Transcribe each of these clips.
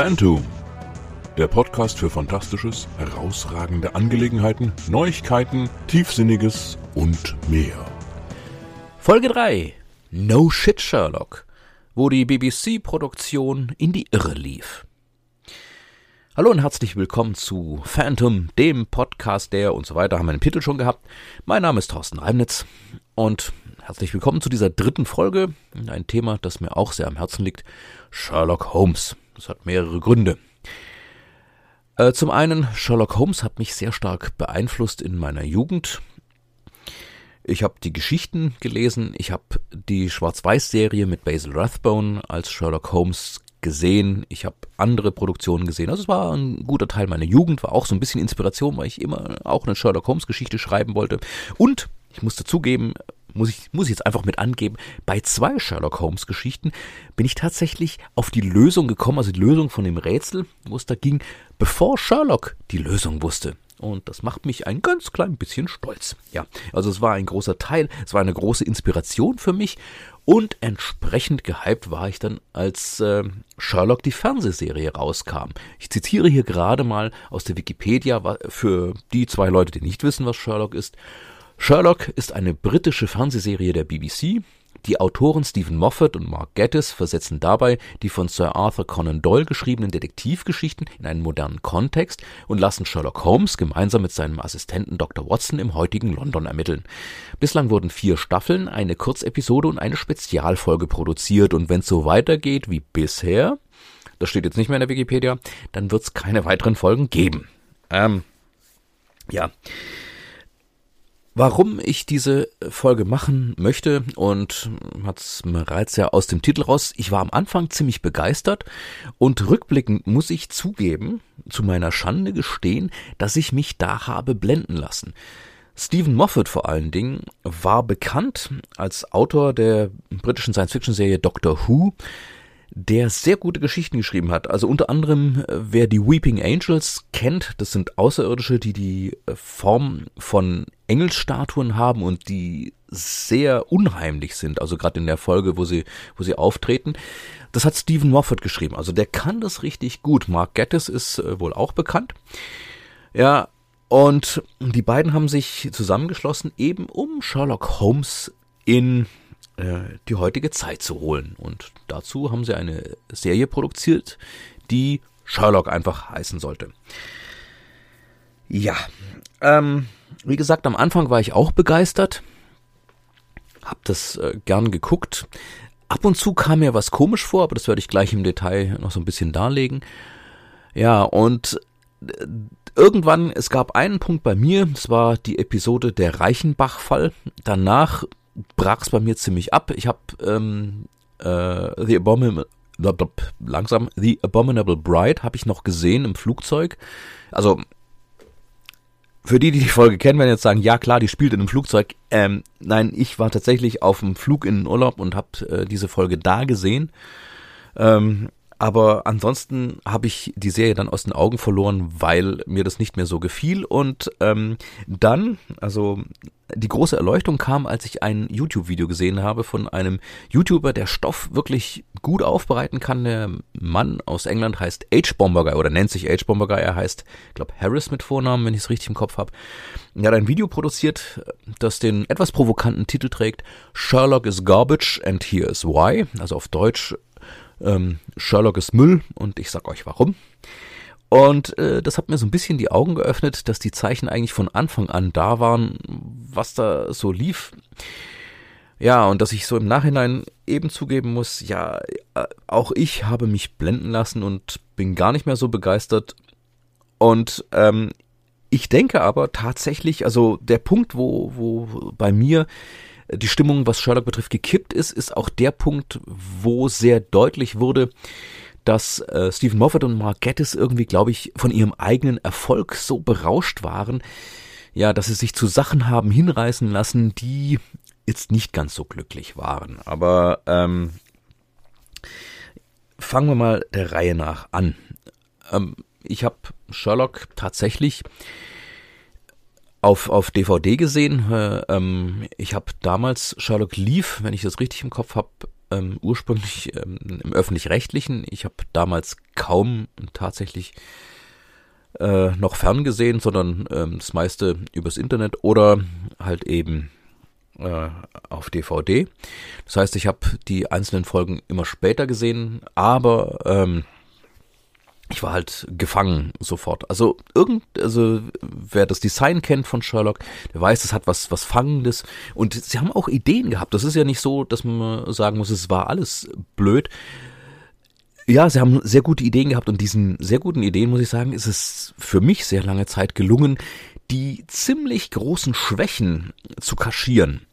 Phantom, der Podcast für Fantastisches, herausragende Angelegenheiten, Neuigkeiten, Tiefsinniges und mehr. Folge 3 No Shit Sherlock, wo die BBC-Produktion in die Irre lief. Hallo und herzlich willkommen zu Phantom, dem Podcast der und so weiter, haben wir den Titel schon gehabt. Mein Name ist Thorsten Reimnitz und herzlich willkommen zu dieser dritten Folge. Ein Thema, das mir auch sehr am Herzen liegt, Sherlock Holmes. Das hat mehrere Gründe. Äh, zum einen, Sherlock Holmes hat mich sehr stark beeinflusst in meiner Jugend. Ich habe die Geschichten gelesen, ich habe die Schwarz-Weiß-Serie mit Basil Rathbone als Sherlock Holmes gesehen, ich habe andere Produktionen gesehen. Also es war ein guter Teil meiner Jugend, war auch so ein bisschen Inspiration, weil ich immer auch eine Sherlock Holmes Geschichte schreiben wollte. Und ich muss dazugeben, muss ich, muss ich jetzt einfach mit angeben, bei zwei Sherlock Holmes Geschichten bin ich tatsächlich auf die Lösung gekommen, also die Lösung von dem Rätsel, wo es da ging, bevor Sherlock die Lösung wusste. Und das macht mich ein ganz klein bisschen stolz. Ja, also es war ein großer Teil, es war eine große Inspiration für mich und entsprechend gehypt war ich dann, als äh, Sherlock die Fernsehserie rauskam. Ich zitiere hier gerade mal aus der Wikipedia für die zwei Leute, die nicht wissen, was Sherlock ist. Sherlock ist eine britische Fernsehserie der BBC. Die Autoren Stephen Moffat und Mark Gatiss versetzen dabei die von Sir Arthur Conan Doyle geschriebenen Detektivgeschichten in einen modernen Kontext und lassen Sherlock Holmes gemeinsam mit seinem Assistenten Dr. Watson im heutigen London ermitteln. Bislang wurden vier Staffeln, eine Kurzepisode und eine Spezialfolge produziert und wenn es so weitergeht wie bisher, das steht jetzt nicht mehr in der Wikipedia, dann wird es keine weiteren Folgen geben. Ähm, ja. Warum ich diese Folge machen möchte und hat's bereits ja aus dem Titel raus, ich war am Anfang ziemlich begeistert und rückblickend muss ich zugeben, zu meiner Schande gestehen, dass ich mich da habe blenden lassen. Stephen Moffat vor allen Dingen war bekannt als Autor der britischen Science-Fiction-Serie Doctor Who, der sehr gute Geschichten geschrieben hat. Also unter anderem, äh, wer die Weeping Angels kennt, das sind Außerirdische, die die äh, Form von Engelsstatuen haben und die sehr unheimlich sind. Also gerade in der Folge, wo sie, wo sie auftreten. Das hat Stephen Moffat geschrieben. Also der kann das richtig gut. Mark Gettis ist äh, wohl auch bekannt. Ja, und die beiden haben sich zusammengeschlossen, eben um Sherlock Holmes in die heutige Zeit zu holen. Und dazu haben sie eine Serie produziert, die Sherlock einfach heißen sollte. Ja, ähm, wie gesagt, am Anfang war ich auch begeistert, hab das äh, gern geguckt. Ab und zu kam mir was komisch vor, aber das werde ich gleich im Detail noch so ein bisschen darlegen. Ja, und äh, irgendwann, es gab einen Punkt bei mir, das war die Episode der Reichenbach-Fall. Danach brach es bei mir ziemlich ab. Ich habe ähm, äh, The Abominable langsam The Abominable Bride habe ich noch gesehen im Flugzeug. Also für die, die die Folge kennen, werden jetzt sagen, ja klar, die spielt in einem Flugzeug. Ähm, nein, ich war tatsächlich auf dem Flug in den Urlaub und habe äh, diese Folge da gesehen. Ähm, aber ansonsten habe ich die Serie dann aus den Augen verloren, weil mir das nicht mehr so gefiel. Und ähm, dann, also die große Erleuchtung kam, als ich ein YouTube-Video gesehen habe von einem YouTuber, der Stoff wirklich gut aufbereiten kann. Der Mann aus England heißt H-Bomber Guy oder nennt sich H-Bomber Guy. Er heißt, ich glaube, Harris mit Vornamen, wenn ich es richtig im Kopf habe. Er hat ein Video produziert, das den etwas provokanten Titel trägt Sherlock is garbage and here is why. Also auf Deutsch ähm, Sherlock ist Müll und ich sag euch warum. Und äh, das hat mir so ein bisschen die Augen geöffnet, dass die Zeichen eigentlich von Anfang an da waren, was da so lief. Ja, und dass ich so im Nachhinein eben zugeben muss, ja, äh, auch ich habe mich blenden lassen und bin gar nicht mehr so begeistert. Und ähm, ich denke aber tatsächlich, also der Punkt, wo, wo bei mir die Stimmung, was Sherlock betrifft, gekippt ist, ist auch der Punkt, wo sehr deutlich wurde, dass äh, Stephen Moffat und Mark Gatiss irgendwie, glaube ich, von ihrem eigenen Erfolg so berauscht waren, ja, dass sie sich zu Sachen haben hinreißen lassen, die jetzt nicht ganz so glücklich waren. Aber ähm, fangen wir mal der Reihe nach an. Ähm, ich habe Sherlock tatsächlich auf, auf DVD gesehen. Äh, ähm, ich habe damals Sherlock Leaf, wenn ich das richtig im Kopf habe, ähm, ursprünglich ähm, im öffentlich-rechtlichen. Ich habe damals kaum tatsächlich äh, noch ferngesehen, sondern ähm, das meiste übers Internet oder halt eben äh, auf DVD. Das heißt, ich habe die einzelnen Folgen immer später gesehen, aber ähm, ich war halt gefangen sofort. Also irgend, also wer das Design kennt von Sherlock, der weiß, es hat was was Fangendes und sie haben auch Ideen gehabt. Das ist ja nicht so, dass man sagen muss, es war alles blöd. Ja, sie haben sehr gute Ideen gehabt und diesen sehr guten Ideen muss ich sagen, ist es für mich sehr lange Zeit gelungen, die ziemlich großen Schwächen zu kaschieren.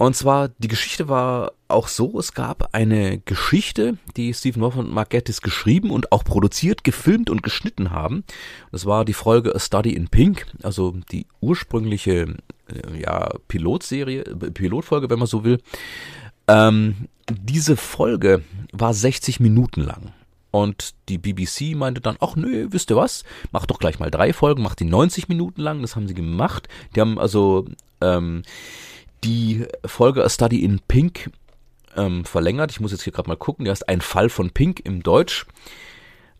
Und zwar, die Geschichte war auch so, es gab eine Geschichte, die Stephen Moffat und Mark Gatiss geschrieben und auch produziert, gefilmt und geschnitten haben. Das war die Folge A Study in Pink, also die ursprüngliche äh, ja, Pilotserie, äh, Pilotfolge, wenn man so will. Ähm, diese Folge war 60 Minuten lang. Und die BBC meinte dann, ach nö, wisst ihr was, macht doch gleich mal drei Folgen, macht die 90 Minuten lang, das haben sie gemacht. Die haben also ähm, die Folge A Study in Pink ähm, verlängert. Ich muss jetzt hier gerade mal gucken. Der ist ein Fall von Pink im Deutsch.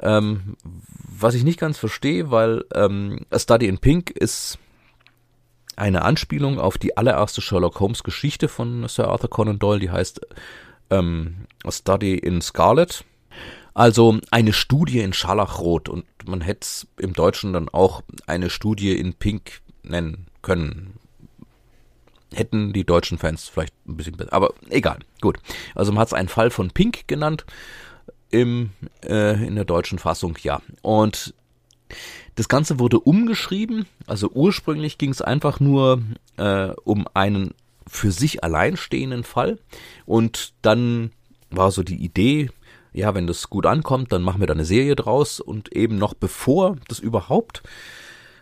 Ähm, was ich nicht ganz verstehe, weil ähm, A Study in Pink ist eine Anspielung auf die allererste Sherlock Holmes Geschichte von Sir Arthur Conan Doyle, die heißt ähm, A Study in Scarlet. Also eine Studie in Scharlachrot und man hätte es im Deutschen dann auch eine Studie in Pink nennen können hätten die deutschen Fans vielleicht ein bisschen besser. Aber egal, gut. Also man hat es einen Fall von Pink genannt im, äh, in der deutschen Fassung, ja. Und das Ganze wurde umgeschrieben. Also ursprünglich ging es einfach nur äh, um einen für sich alleinstehenden Fall. Und dann war so die Idee, ja, wenn das gut ankommt, dann machen wir da eine Serie draus. Und eben noch bevor das überhaupt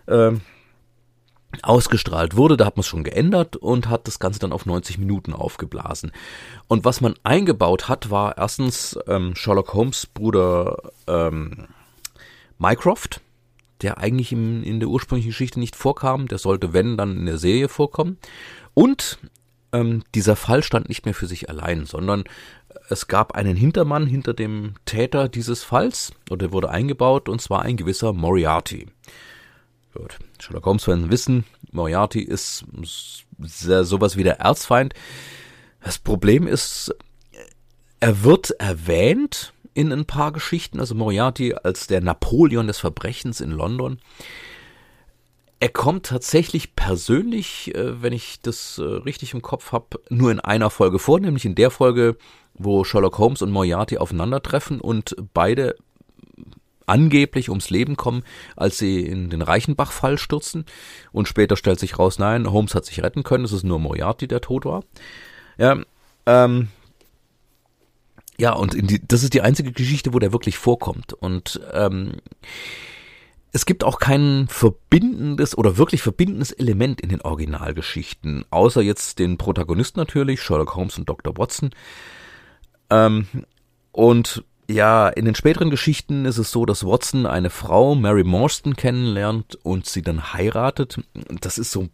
äh, ausgestrahlt wurde, da hat man es schon geändert und hat das Ganze dann auf 90 Minuten aufgeblasen. Und was man eingebaut hat, war erstens ähm, Sherlock Holmes Bruder ähm, Mycroft, der eigentlich im, in der ursprünglichen Geschichte nicht vorkam, der sollte, wenn, dann in der Serie vorkommen. Und ähm, dieser Fall stand nicht mehr für sich allein, sondern es gab einen Hintermann hinter dem Täter dieses Falls, und der wurde eingebaut, und zwar ein gewisser Moriarty. Gut. Sherlock Holmes-Fans wissen, Moriarty ist sowas wie der Erzfeind. Das Problem ist, er wird erwähnt in ein paar Geschichten, also Moriarty als der Napoleon des Verbrechens in London. Er kommt tatsächlich persönlich, äh, wenn ich das äh, richtig im Kopf habe, nur in einer Folge vor, nämlich in der Folge, wo Sherlock Holmes und Moriarty aufeinandertreffen und beide angeblich ums Leben kommen, als sie in den Reichenbach-Fall stürzen. Und später stellt sich raus, nein, Holmes hat sich retten können, es ist nur Moriarty, der tot war. Ja, ähm, ja, und die, das ist die einzige Geschichte, wo der wirklich vorkommt. Und ähm, es gibt auch kein verbindendes oder wirklich verbindendes Element in den Originalgeschichten, außer jetzt den Protagonisten natürlich, Sherlock Holmes und Dr. Watson. Ähm, und ja, in den späteren Geschichten ist es so, dass Watson eine Frau, Mary Morstan, kennenlernt und sie dann heiratet. Das ist so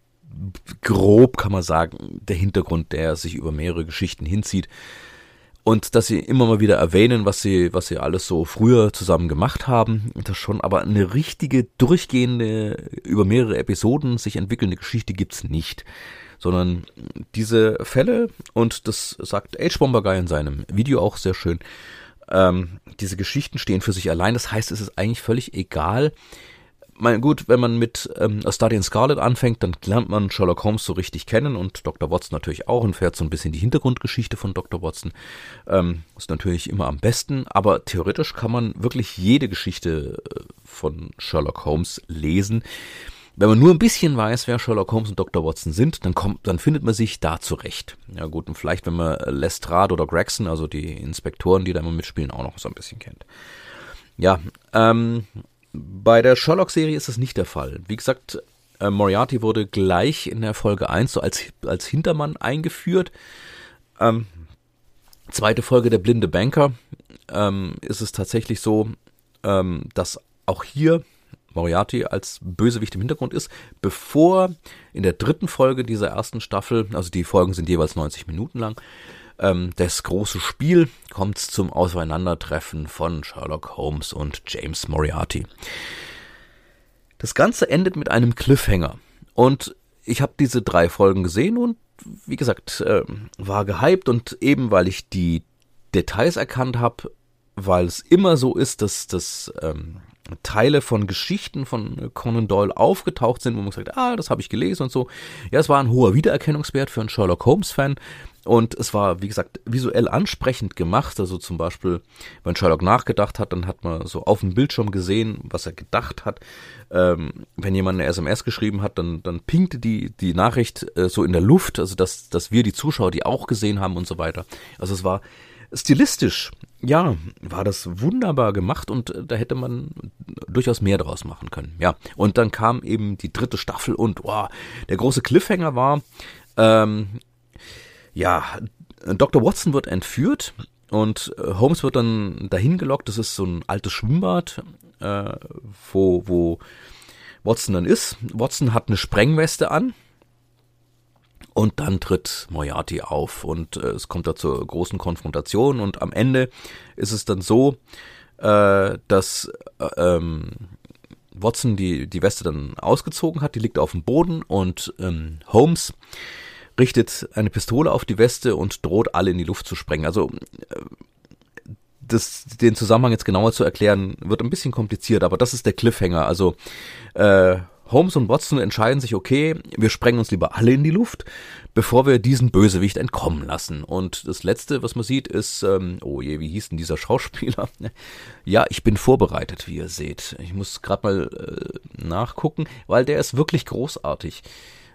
grob, kann man sagen, der Hintergrund, der sich über mehrere Geschichten hinzieht. Und dass sie immer mal wieder erwähnen, was sie, was sie alles so früher zusammen gemacht haben. Das schon, aber eine richtige, durchgehende, über mehrere Episoden sich entwickelnde Geschichte gibt's nicht sondern diese Fälle, und das sagt H. Bomber Guy in seinem Video auch sehr schön, ähm, diese Geschichten stehen für sich allein. Das heißt, es ist eigentlich völlig egal. Mein, gut, wenn man mit ähm, A Study in Scarlet anfängt, dann lernt man Sherlock Holmes so richtig kennen und Dr. Watson natürlich auch und fährt so ein bisschen die Hintergrundgeschichte von Dr. Watson. Ähm, ist natürlich immer am besten, aber theoretisch kann man wirklich jede Geschichte äh, von Sherlock Holmes lesen. Wenn man nur ein bisschen weiß, wer Sherlock Holmes und Dr. Watson sind, dann kommt, dann findet man sich da zurecht. Ja gut, und vielleicht, wenn man Lestrade oder Gregson, also die Inspektoren, die da immer mitspielen, auch noch so ein bisschen kennt. Ja, ähm, bei der Sherlock-Serie ist das nicht der Fall. Wie gesagt, äh, Moriarty wurde gleich in der Folge 1 so als, als Hintermann eingeführt. Ähm, zweite Folge der blinde Banker ähm, ist es tatsächlich so, ähm, dass auch hier Moriarty als Bösewicht im Hintergrund ist, bevor in der dritten Folge dieser ersten Staffel, also die Folgen sind jeweils 90 Minuten lang, ähm, das große Spiel kommt zum Auseinandertreffen von Sherlock Holmes und James Moriarty. Das Ganze endet mit einem Cliffhanger. Und ich habe diese drei Folgen gesehen und wie gesagt, äh, war gehypt und eben weil ich die Details erkannt habe, weil es immer so ist, dass das ähm, Teile von Geschichten von Conan Doyle aufgetaucht sind, wo man sagt, ah, das habe ich gelesen und so. Ja, es war ein hoher Wiedererkennungswert für einen Sherlock Holmes-Fan. Und es war, wie gesagt, visuell ansprechend gemacht. Also zum Beispiel, wenn Sherlock nachgedacht hat, dann hat man so auf dem Bildschirm gesehen, was er gedacht hat. Ähm, wenn jemand eine SMS geschrieben hat, dann, dann pinkte die, die Nachricht äh, so in der Luft, also dass, dass wir die Zuschauer die auch gesehen haben und so weiter. Also es war stilistisch, ja, war das wunderbar gemacht und äh, da hätte man durchaus mehr draus machen können. Ja, und dann kam eben die dritte Staffel und wow, der große Cliffhanger war, ähm, ja, Dr. Watson wird entführt und äh, Holmes wird dann dahin gelockt. Das ist so ein altes Schwimmbad, äh, wo, wo Watson dann ist. Watson hat eine Sprengweste an und dann tritt Moriarty auf und äh, es kommt da zur großen Konfrontation und am Ende ist es dann so, äh, dass äh, ähm, Watson die, die Weste dann ausgezogen hat, die liegt auf dem Boden und ähm, Holmes richtet eine Pistole auf die Weste und droht alle in die Luft zu sprengen. Also äh, das, den Zusammenhang jetzt genauer zu erklären, wird ein bisschen kompliziert, aber das ist der Cliffhanger. Also äh, Holmes und Watson entscheiden sich, okay, wir sprengen uns lieber alle in die Luft, bevor wir diesen Bösewicht entkommen lassen. Und das Letzte, was man sieht, ist, ähm, oh je, wie hieß denn dieser Schauspieler? ja, ich bin vorbereitet, wie ihr seht. Ich muss gerade mal äh, nachgucken, weil der ist wirklich großartig.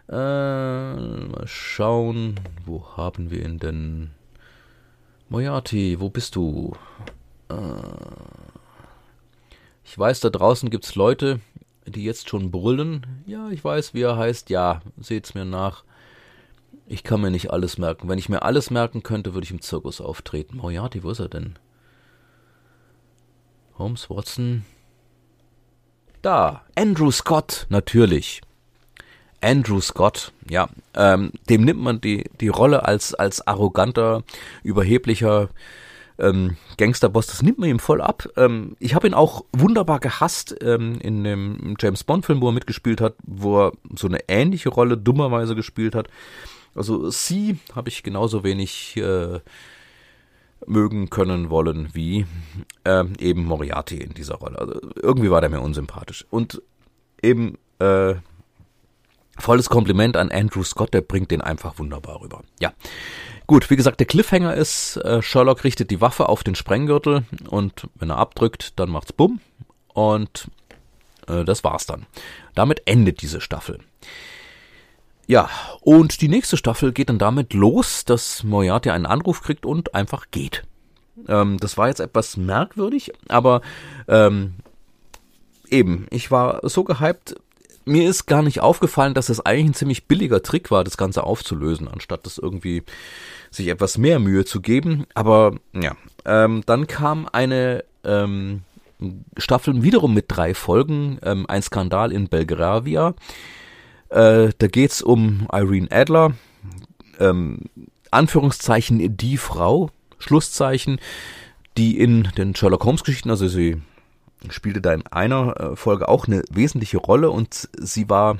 Äh, mal schauen, wo haben wir ihn denn? Moriarty, wo bist du? Äh, ich weiß, da draußen gibt's Leute, die jetzt schon brüllen. Ja, ich weiß, wie er heißt. Ja, seht's mir nach. Ich kann mir nicht alles merken. Wenn ich mir alles merken könnte, würde ich im Zirkus auftreten. Moriarty, wo ist er denn? Holmes, Watson. Da, Andrew Scott, natürlich. Andrew Scott, ja, ähm, dem nimmt man die, die Rolle als, als arroganter, überheblicher ähm, Gangsterboss, das nimmt man ihm voll ab. Ähm, ich habe ihn auch wunderbar gehasst ähm, in dem James Bond-Film, wo er mitgespielt hat, wo er so eine ähnliche Rolle dummerweise gespielt hat. Also sie habe ich genauso wenig äh, mögen können wollen wie äh, eben Moriarty in dieser Rolle. Also irgendwie war der mir unsympathisch. Und eben äh, volles Kompliment an Andrew Scott, der bringt den einfach wunderbar rüber. Ja. Gut, wie gesagt, der Cliffhanger ist, äh, Sherlock richtet die Waffe auf den Sprenggürtel und wenn er abdrückt, dann macht's bumm und äh, das war's dann. Damit endet diese Staffel. Ja, und die nächste Staffel geht dann damit los, dass Moriarty einen Anruf kriegt und einfach geht. Ähm, das war jetzt etwas merkwürdig, aber ähm, eben, ich war so gehypt, mir ist gar nicht aufgefallen, dass es eigentlich ein ziemlich billiger Trick war, das Ganze aufzulösen, anstatt das irgendwie sich etwas mehr Mühe zu geben. Aber ja, ähm, dann kam eine ähm, Staffel wiederum mit drei Folgen, ähm, ein Skandal in Belgravia. Äh, da geht's um Irene Adler, ähm, Anführungszeichen die Frau, Schlusszeichen, die in den Sherlock Holmes Geschichten, also sie spielte da in einer äh, Folge auch eine wesentliche Rolle und sie war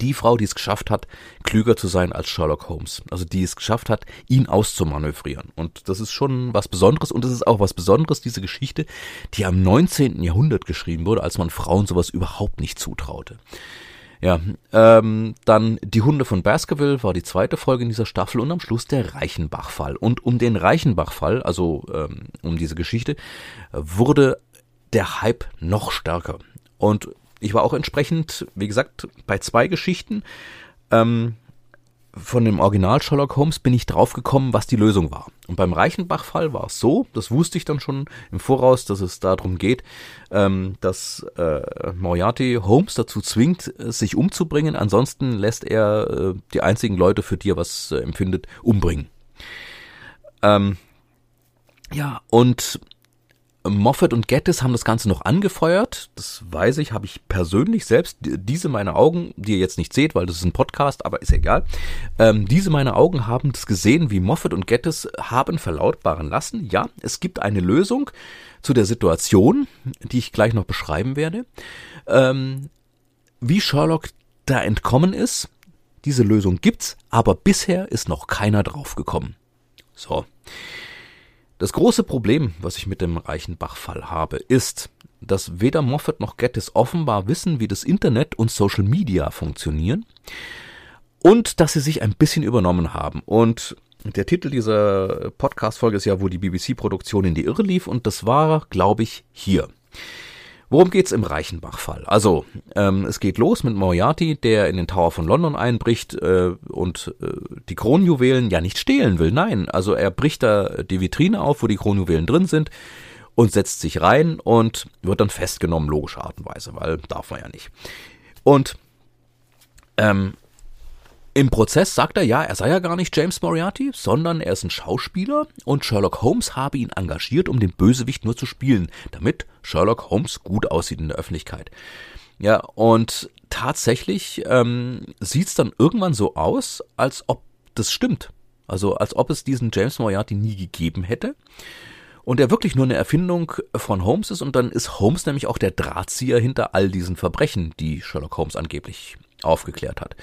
die Frau, die es geschafft hat, klüger zu sein als Sherlock Holmes. Also die es geschafft hat, ihn auszumanövrieren. Und das ist schon was Besonderes. Und es ist auch was Besonderes, diese Geschichte, die am 19. Jahrhundert geschrieben wurde, als man Frauen sowas überhaupt nicht zutraute. Ja, ähm, dann Die Hunde von Baskerville war die zweite Folge in dieser Staffel und am Schluss der Reichenbach-Fall. Und um den Reichenbach-Fall, also ähm, um diese Geschichte, wurde der Hype noch stärker. Und ich war auch entsprechend, wie gesagt, bei zwei Geschichten ähm, von dem Original Sherlock Holmes bin ich draufgekommen, was die Lösung war. Und beim Reichenbach-Fall war es so, das wusste ich dann schon im Voraus, dass es darum geht, ähm, dass äh, Moriarty Holmes dazu zwingt, sich umzubringen. Ansonsten lässt er äh, die einzigen Leute, für die er was äh, empfindet, umbringen. Ähm, ja, und Moffat und Gettis haben das Ganze noch angefeuert. Das weiß ich, habe ich persönlich selbst. Diese meine Augen, die ihr jetzt nicht seht, weil das ist ein Podcast, aber ist egal. Ähm, diese meine Augen haben das gesehen, wie Moffat und Gettis haben verlautbaren lassen. Ja, es gibt eine Lösung zu der Situation, die ich gleich noch beschreiben werde. Ähm, wie Sherlock da entkommen ist, diese Lösung gibt's, aber bisher ist noch keiner draufgekommen. So. Das große Problem, was ich mit dem Reichenbach-Fall habe, ist, dass weder Moffat noch Gettis offenbar wissen, wie das Internet und Social Media funktionieren und dass sie sich ein bisschen übernommen haben. Und der Titel dieser Podcast-Folge ist ja, wo die BBC-Produktion in die Irre lief und das war, glaube ich, hier. Worum geht's im Reichenbach-Fall? Also, ähm, es geht los mit Moriarty, der in den Tower von London einbricht äh, und äh, die Kronjuwelen ja nicht stehlen will. Nein, also er bricht da die Vitrine auf, wo die Kronjuwelen drin sind und setzt sich rein und wird dann festgenommen, logische Art und Weise, weil darf man ja nicht. Und ähm, im Prozess sagt er ja, er sei ja gar nicht James Moriarty, sondern er ist ein Schauspieler und Sherlock Holmes habe ihn engagiert, um den Bösewicht nur zu spielen, damit Sherlock Holmes gut aussieht in der Öffentlichkeit. Ja, und tatsächlich ähm, sieht es dann irgendwann so aus, als ob das stimmt. Also als ob es diesen James Moriarty nie gegeben hätte. Und er wirklich nur eine Erfindung von Holmes ist und dann ist Holmes nämlich auch der Drahtzieher hinter all diesen Verbrechen, die Sherlock Holmes angeblich aufgeklärt hat.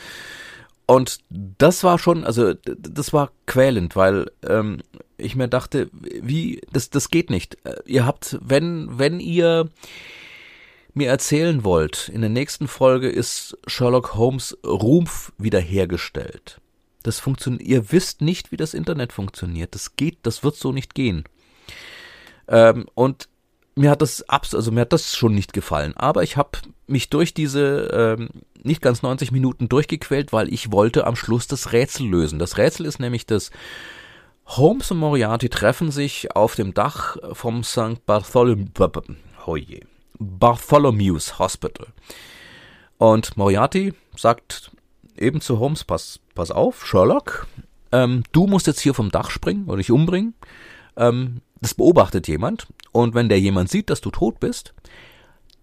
Und das war schon, also das war quälend, weil ähm, ich mir dachte, wie, das, das geht nicht. Äh, ihr habt, wenn, wenn ihr mir erzählen wollt, in der nächsten Folge ist Sherlock Holmes Rumpf wiederhergestellt. Das funktioniert, ihr wisst nicht, wie das Internet funktioniert. Das geht, das wird so nicht gehen. Ähm, und mir hat das abs also mir hat das schon nicht gefallen. Aber ich habe mich durch diese ähm, nicht ganz 90 Minuten durchgequält, weil ich wollte am Schluss das Rätsel lösen. Das Rätsel ist nämlich das Holmes und Moriarty treffen sich auf dem Dach vom St. Bartholomew, oh je, Bartholomew's Hospital. Und Moriarty sagt eben zu Holmes, pass, pass auf, Sherlock, ähm, du musst jetzt hier vom Dach springen oder dich umbringen. Ähm, das beobachtet jemand und wenn der jemand sieht, dass du tot bist,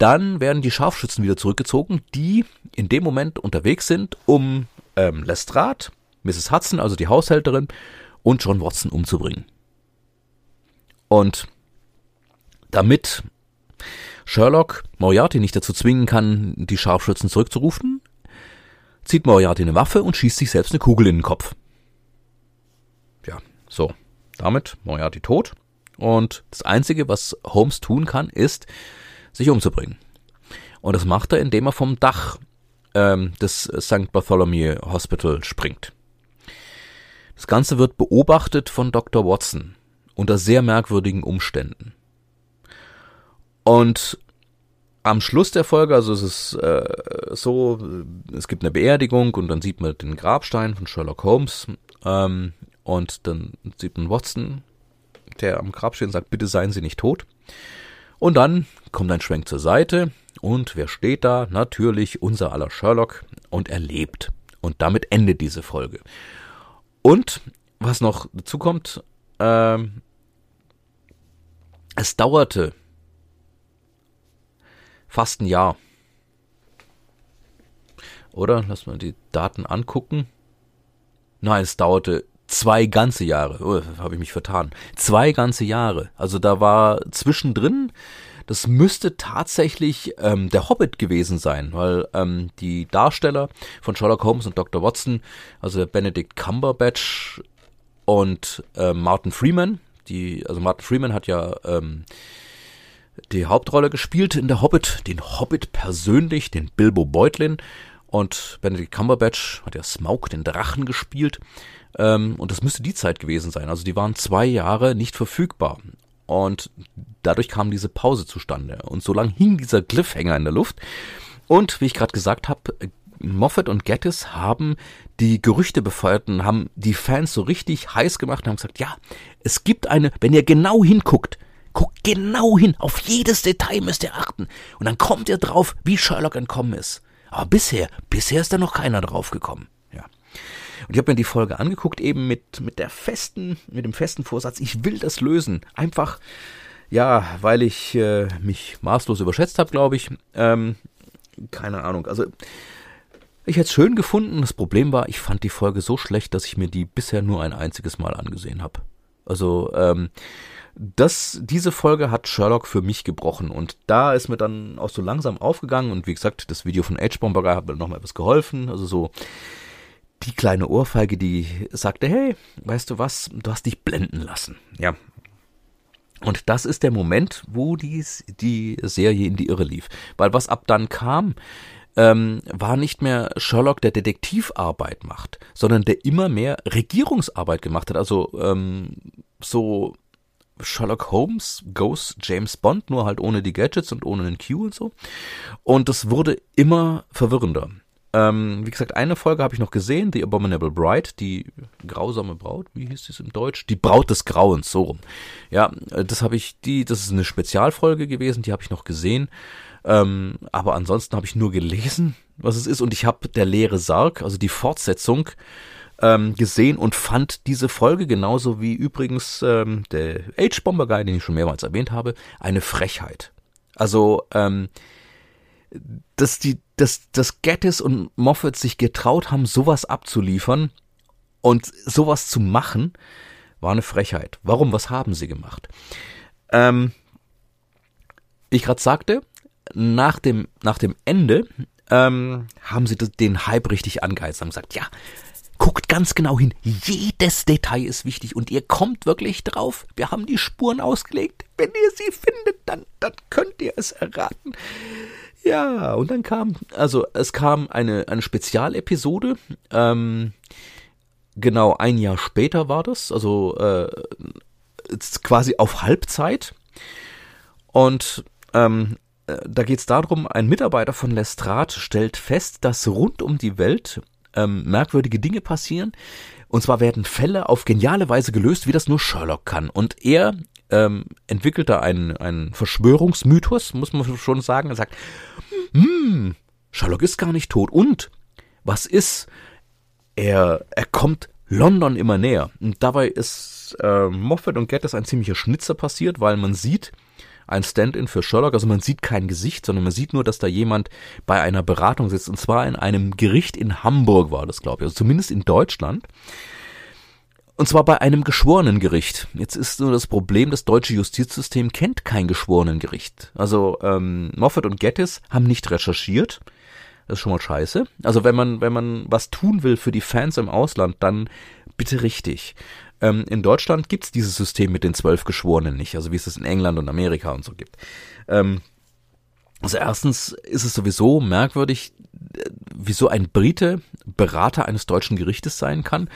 dann werden die Scharfschützen wieder zurückgezogen, die in dem Moment unterwegs sind, um ähm, Lestrade, Mrs. Hudson, also die Haushälterin, und John Watson umzubringen. Und damit Sherlock Moriarty nicht dazu zwingen kann, die Scharfschützen zurückzurufen, zieht Moriarty eine Waffe und schießt sich selbst eine Kugel in den Kopf. Ja, so. Damit Moriarty tot. Und das Einzige, was Holmes tun kann, ist, sich umzubringen. Und das macht er, indem er vom Dach ähm, des St. Bartholomew Hospital springt. Das Ganze wird beobachtet von Dr. Watson unter sehr merkwürdigen Umständen. Und am Schluss der Folge, also es ist äh, so, es gibt eine Beerdigung und dann sieht man den Grabstein von Sherlock Holmes ähm, und dann sieht man Watson, der am Grab steht sagt, bitte seien Sie nicht tot. Und dann kommt ein Schwenk zur Seite und wer steht da? Natürlich unser aller Sherlock und er lebt. Und damit endet diese Folge. Und was noch dazu kommt, ähm, es dauerte fast ein Jahr. Oder? Lass mal die Daten angucken. Nein, es dauerte zwei ganze Jahre. Oh, habe ich mich vertan. Zwei ganze Jahre. Also da war zwischendrin, das müsste tatsächlich ähm, der Hobbit gewesen sein, weil ähm, die Darsteller von Sherlock Holmes und Dr. Watson, also Benedict Cumberbatch und äh, Martin Freeman, die, also Martin Freeman hat ja ähm, die Hauptrolle gespielt in der Hobbit, den Hobbit persönlich, den Bilbo Beutlin. Und Benedict Cumberbatch hat ja Smaug, den Drachen, gespielt. Ähm, und das müsste die Zeit gewesen sein. Also die waren zwei Jahre nicht verfügbar. Und dadurch kam diese Pause zustande. Und so lang hing dieser Cliffhanger in der Luft. Und wie ich gerade gesagt habe, Moffat und Gettis haben die Gerüchte befeuert und haben die Fans so richtig heiß gemacht und haben gesagt, ja, es gibt eine, wenn ihr genau hinguckt, guckt genau hin, auf jedes Detail müsst ihr achten. Und dann kommt ihr drauf, wie Sherlock entkommen ist. Aber bisher, bisher ist da noch keiner drauf gekommen. Und ich habe mir die Folge angeguckt, eben mit, mit der festen, mit dem festen Vorsatz, ich will das lösen. Einfach, Ja, weil ich äh, mich maßlos überschätzt habe, glaube ich. Ähm, keine Ahnung. Also ich hätte es schön gefunden. Das Problem war, ich fand die Folge so schlecht, dass ich mir die bisher nur ein einziges Mal angesehen habe. Also ähm, das, diese Folge hat Sherlock für mich gebrochen und da ist mir dann auch so langsam aufgegangen und wie gesagt, das Video von H-Bomber hat mir nochmal etwas geholfen. Also so die kleine Ohrfeige, die sagte, hey, weißt du was, du hast dich blenden lassen. Ja. Und das ist der Moment, wo die, die Serie in die Irre lief. Weil was ab dann kam, ähm, war nicht mehr Sherlock, der Detektivarbeit macht, sondern der immer mehr Regierungsarbeit gemacht hat. Also ähm, so Sherlock Holmes goes James Bond, nur halt ohne die Gadgets und ohne den Q und so. Und das wurde immer verwirrender. Ähm, wie gesagt, eine Folge habe ich noch gesehen, The Abominable Bride, die grausame Braut, wie hieß das im Deutsch? Die Braut des Grauens, so rum. Ja, äh, das habe ich, die, das ist eine Spezialfolge gewesen, die habe ich noch gesehen. Ähm, aber ansonsten habe ich nur gelesen, was es ist. Und ich habe der leere Sarg, also die Fortsetzung, ähm, gesehen und fand diese Folge genauso wie übrigens ähm, der H-Bomber Guy, den ich schon mehrmals erwähnt habe, eine Frechheit. Also, ähm, dass die, dass, dass Gettis und Moffat sich getraut haben, sowas abzuliefern und sowas zu machen, war eine Frechheit. Warum? Was haben sie gemacht? Ähm, ich gerade sagte, nach dem, nach dem Ende ähm, haben sie den Hype richtig angeheizt, haben gesagt, ja, guckt ganz genau hin, jedes Detail ist wichtig und ihr kommt wirklich drauf. Wir haben die Spuren ausgelegt. Wenn ihr sie findet, dann, dann könnt ihr es erraten. Ja, und dann kam, also es kam eine, eine Spezialepisode, ähm, genau ein Jahr später war das, also äh, quasi auf Halbzeit. Und ähm, äh, da geht es darum, ein Mitarbeiter von Lestrade stellt fest, dass rund um die Welt ähm, merkwürdige Dinge passieren. Und zwar werden Fälle auf geniale Weise gelöst, wie das nur Sherlock kann. Und er ähm, entwickelt da einen, einen Verschwörungsmythos, muss man schon sagen. Er sagt, hm, Sherlock ist gar nicht tot. Und was ist? Er, er kommt London immer näher. Und dabei ist äh, Moffat und Geddes ein ziemlicher Schnitzer passiert, weil man sieht, ein Stand-in für Sherlock. Also man sieht kein Gesicht, sondern man sieht nur, dass da jemand bei einer Beratung sitzt. Und zwar in einem Gericht in Hamburg war das, glaube ich. Also zumindest in Deutschland. Und zwar bei einem Geschworenengericht. Jetzt ist nur das Problem, das deutsche Justizsystem kennt kein Geschworenengericht. Also ähm, Moffat und Gettis haben nicht recherchiert. Das ist schon mal scheiße. Also wenn man, wenn man was tun will für die Fans im Ausland, dann bitte richtig. Ähm, in Deutschland gibt es dieses System mit den zwölf Geschworenen nicht, also wie es es in England und Amerika und so gibt. Ähm, also erstens ist es sowieso merkwürdig, äh, wieso ein Brite Berater eines deutschen Gerichtes sein kann.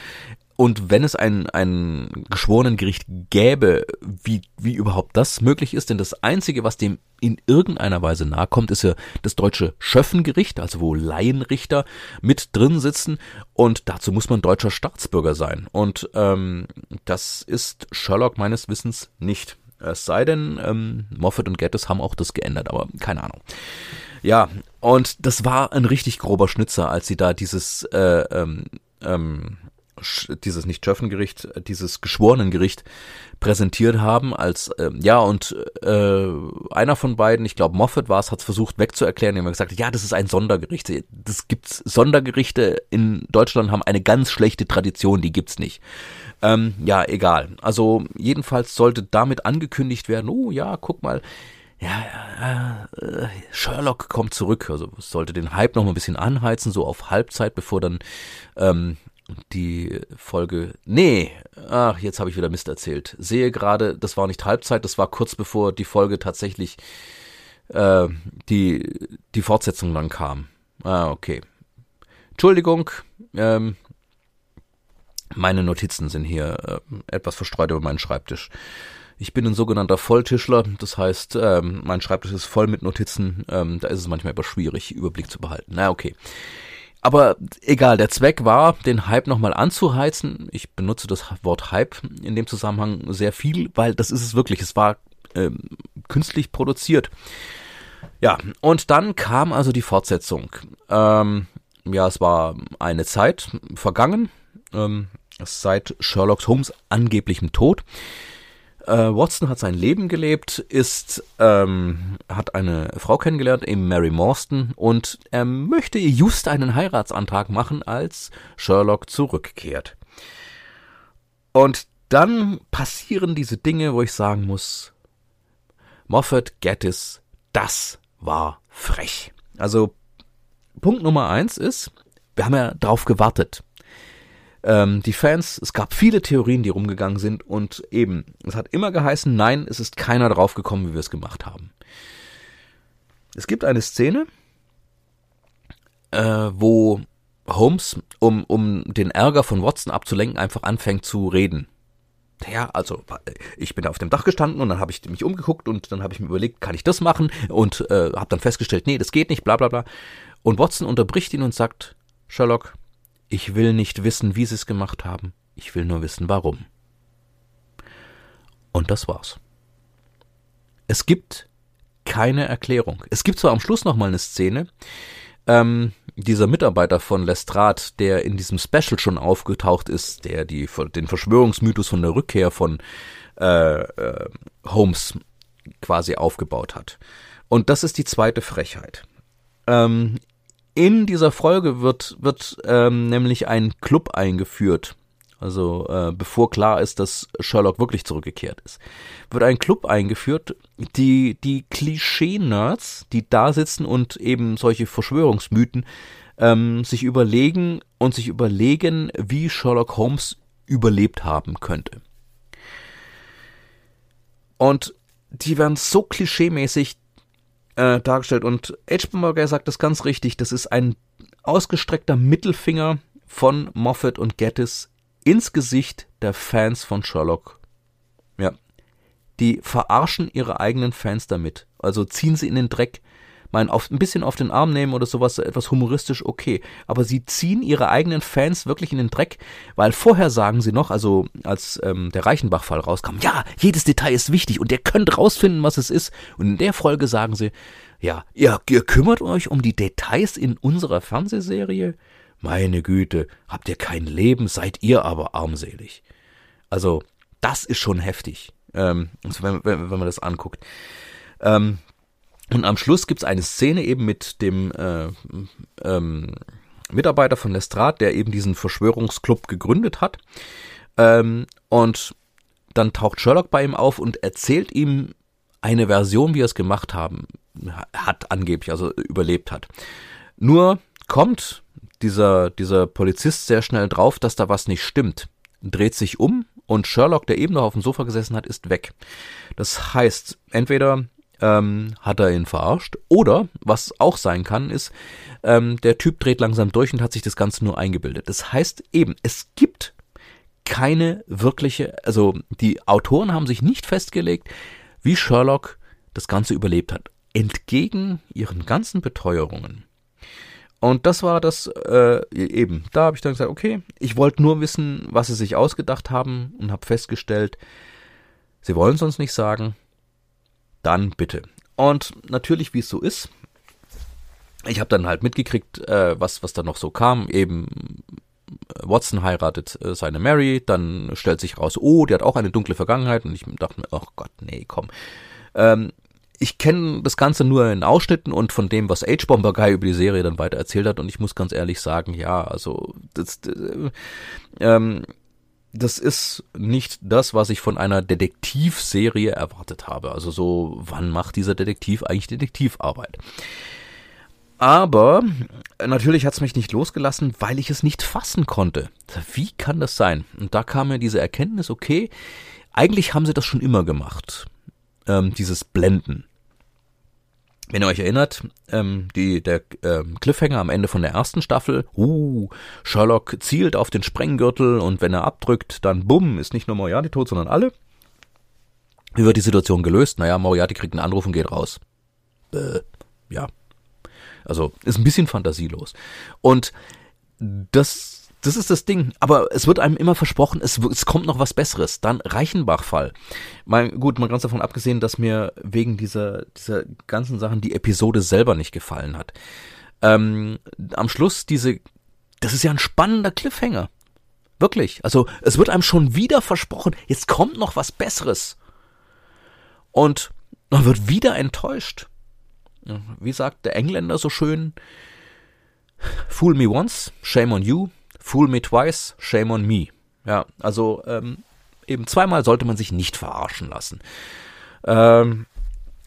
Und wenn es ein, ein Geschworenengericht gäbe, wie, wie überhaupt das möglich ist, denn das Einzige, was dem in irgendeiner Weise nahe kommt, ist ja das deutsche Schöffengericht, also wo Laienrichter mit drin sitzen und dazu muss man deutscher Staatsbürger sein. Und ähm, das ist Sherlock meines Wissens nicht. Es sei denn, ähm, Moffat und Geddes haben auch das geändert, aber keine Ahnung. Ja, und das war ein richtig grober Schnitzer, als sie da dieses äh, ähm, ähm, dieses nicht Schöffengericht, dieses Geschworenengericht präsentiert haben als äh, ja und äh, einer von beiden, ich glaube Moffat war es, hat es versucht wegzuerklären, indem er gesagt hat, ja, das ist ein Sondergericht. Das gibt's Sondergerichte in Deutschland haben eine ganz schlechte Tradition, die gibt's nicht. Ähm, ja, egal. Also jedenfalls sollte damit angekündigt werden, oh ja, guck mal, ja, äh, Sherlock kommt zurück. Also sollte den Hype noch mal ein bisschen anheizen, so auf Halbzeit, bevor dann ähm, die Folge. Nee, ach, jetzt habe ich wieder Mist erzählt. Sehe gerade, das war nicht Halbzeit, das war kurz bevor die Folge tatsächlich äh, die, die Fortsetzung dann kam. Ah, okay. Entschuldigung, ähm, meine Notizen sind hier äh, etwas verstreut über meinen Schreibtisch. Ich bin ein sogenannter Volltischler, das heißt, ähm, mein Schreibtisch ist voll mit Notizen. Ähm, da ist es manchmal aber schwierig, Überblick zu behalten. Na, okay. Aber egal, der Zweck war, den Hype nochmal anzuheizen. Ich benutze das Wort Hype in dem Zusammenhang sehr viel, weil das ist es wirklich. Es war ähm, künstlich produziert. Ja, und dann kam also die Fortsetzung. Ähm, ja, es war eine Zeit vergangen, ähm, seit Sherlock Holmes angeblichem Tod. Äh, Watson hat sein Leben gelebt, ist, ähm, hat eine Frau kennengelernt, eben Mary Morstan, und er möchte just einen Heiratsantrag machen, als Sherlock zurückkehrt. Und dann passieren diese Dinge, wo ich sagen muss, Moffat, Gettis, das war frech. Also Punkt Nummer eins ist, wir haben ja drauf gewartet. Ähm, die Fans, es gab viele Theorien, die rumgegangen sind und eben, es hat immer geheißen, nein, es ist keiner drauf gekommen, wie wir es gemacht haben. Es gibt eine Szene, äh, wo Holmes, um, um den Ärger von Watson abzulenken, einfach anfängt zu reden. Ja, also ich bin auf dem Dach gestanden und dann habe ich mich umgeguckt und dann habe ich mir überlegt, kann ich das machen und äh, habe dann festgestellt, nee, das geht nicht, bla bla bla. Und Watson unterbricht ihn und sagt, Sherlock, ich will nicht wissen, wie sie es gemacht haben, ich will nur wissen, warum. Und das war's. Es gibt keine Erklärung. Es gibt zwar am Schluss noch mal eine Szene, ähm, dieser Mitarbeiter von Lestrade, der in diesem Special schon aufgetaucht ist, der die, den Verschwörungsmythos von der Rückkehr von äh, äh, Holmes quasi aufgebaut hat. Und das ist die zweite Frechheit. Ähm, in dieser Folge wird, wird ähm, nämlich ein Club eingeführt, also äh, bevor klar ist, dass Sherlock wirklich zurückgekehrt ist, wird ein Club eingeführt, die die Klischee-Nerds, die da sitzen und eben solche Verschwörungsmythen ähm, sich überlegen und sich überlegen, wie Sherlock Holmes überlebt haben könnte. Und die werden so klischeemäßig äh, dargestellt und H. Sagt das ganz richtig, das ist ein ausgestreckter Mittelfinger von Moffat und Gettis ins Gesicht der Fans von Sherlock. Ja. Die verarschen ihre eigenen Fans damit. Also ziehen sie in den Dreck. Mein, auf, ein bisschen auf den Arm nehmen oder sowas, etwas humoristisch, okay. Aber sie ziehen ihre eigenen Fans wirklich in den Dreck, weil vorher sagen sie noch, also als ähm, der Reichenbach-Fall rauskam, ja, jedes Detail ist wichtig und ihr könnt rausfinden, was es ist. Und in der Folge sagen sie, ja, ihr, ihr kümmert euch um die Details in unserer Fernsehserie? Meine Güte, habt ihr kein Leben, seid ihr aber armselig. Also, das ist schon heftig, ähm, wenn, wenn, wenn man das anguckt. Ähm, und am Schluss gibt's eine Szene eben mit dem äh, ähm, Mitarbeiter von Lestrade, der eben diesen Verschwörungsclub gegründet hat. Ähm, und dann taucht Sherlock bei ihm auf und erzählt ihm eine Version, wie er es gemacht haben, hat angeblich, also überlebt hat. Nur kommt dieser, dieser Polizist sehr schnell drauf, dass da was nicht stimmt, dreht sich um und Sherlock, der eben noch auf dem Sofa gesessen hat, ist weg. Das heißt, entweder ähm, hat er ihn verarscht oder, was auch sein kann, ist, ähm, der Typ dreht langsam durch und hat sich das Ganze nur eingebildet. Das heißt eben, es gibt keine wirkliche, also die Autoren haben sich nicht festgelegt, wie Sherlock das Ganze überlebt hat. Entgegen ihren ganzen Beteuerungen und das war das äh, eben. Da habe ich dann gesagt, okay, ich wollte nur wissen, was sie sich ausgedacht haben und habe festgestellt, sie wollen es uns nicht sagen. Dann bitte. Und natürlich, wie es so ist, ich habe dann halt mitgekriegt, äh, was was da noch so kam. Eben äh, Watson heiratet äh, seine Mary, dann stellt sich raus, oh, die hat auch eine dunkle Vergangenheit und ich dachte mir, ach Gott, nee, komm. Ähm, ich kenne das Ganze nur in Ausschnitten und von dem, was H-Bomber Guy über die Serie dann weiter erzählt hat. Und ich muss ganz ehrlich sagen, ja, also das, äh, ähm, das ist nicht das, was ich von einer Detektivserie erwartet habe. Also so, wann macht dieser Detektiv eigentlich Detektivarbeit? Aber natürlich hat es mich nicht losgelassen, weil ich es nicht fassen konnte. Wie kann das sein? Und da kam mir diese Erkenntnis, okay, eigentlich haben sie das schon immer gemacht ähm, dieses Blenden. Wenn ihr euch erinnert, ähm, die, der ähm, Cliffhanger am Ende von der ersten Staffel, uh, Sherlock zielt auf den Sprenggürtel und wenn er abdrückt, dann bumm, ist nicht nur Moriarty tot, sondern alle. Wie wird die Situation gelöst? Naja, Moriarty kriegt einen Anruf und geht raus. Äh, ja. Also ist ein bisschen fantasielos. Und das das ist das Ding. Aber es wird einem immer versprochen, es, es kommt noch was Besseres. Dann Reichenbach-Fall. Mal, gut, mal ganz davon abgesehen, dass mir wegen dieser, dieser ganzen Sachen die Episode selber nicht gefallen hat. Ähm, am Schluss diese, das ist ja ein spannender Cliffhanger. Wirklich. Also, es wird einem schon wieder versprochen, jetzt kommt noch was Besseres. Und man wird wieder enttäuscht. Wie sagt der Engländer so schön, Fool me once, shame on you. Fool me twice, shame on me. Ja, also ähm, eben zweimal sollte man sich nicht verarschen lassen. Ähm,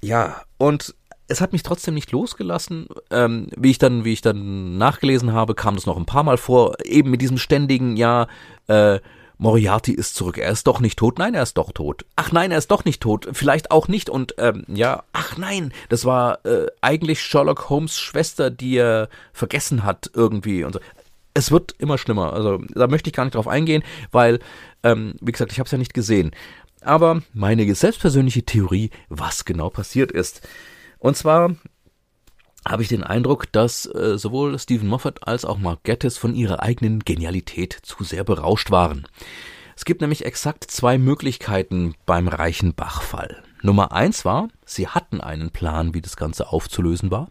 ja, und es hat mich trotzdem nicht losgelassen. Ähm, wie ich dann, wie ich dann nachgelesen habe, kam das noch ein paar Mal vor, eben mit diesem ständigen, ja, äh, Moriarty ist zurück. Er ist doch nicht tot. Nein, er ist doch tot. Ach nein, er ist doch nicht tot. Vielleicht auch nicht. Und ähm, ja, ach nein, das war äh, eigentlich Sherlock Holmes Schwester, die er vergessen hat irgendwie und so. Es wird immer schlimmer. Also da möchte ich gar nicht drauf eingehen, weil, ähm, wie gesagt, ich habe es ja nicht gesehen. Aber meine selbstpersönliche Theorie, was genau passiert ist. Und zwar habe ich den Eindruck, dass äh, sowohl Stephen Moffat als auch Mark Gettis von ihrer eigenen Genialität zu sehr berauscht waren. Es gibt nämlich exakt zwei Möglichkeiten beim Reichenbach-Fall. Nummer eins war, sie hatten einen Plan, wie das Ganze aufzulösen war.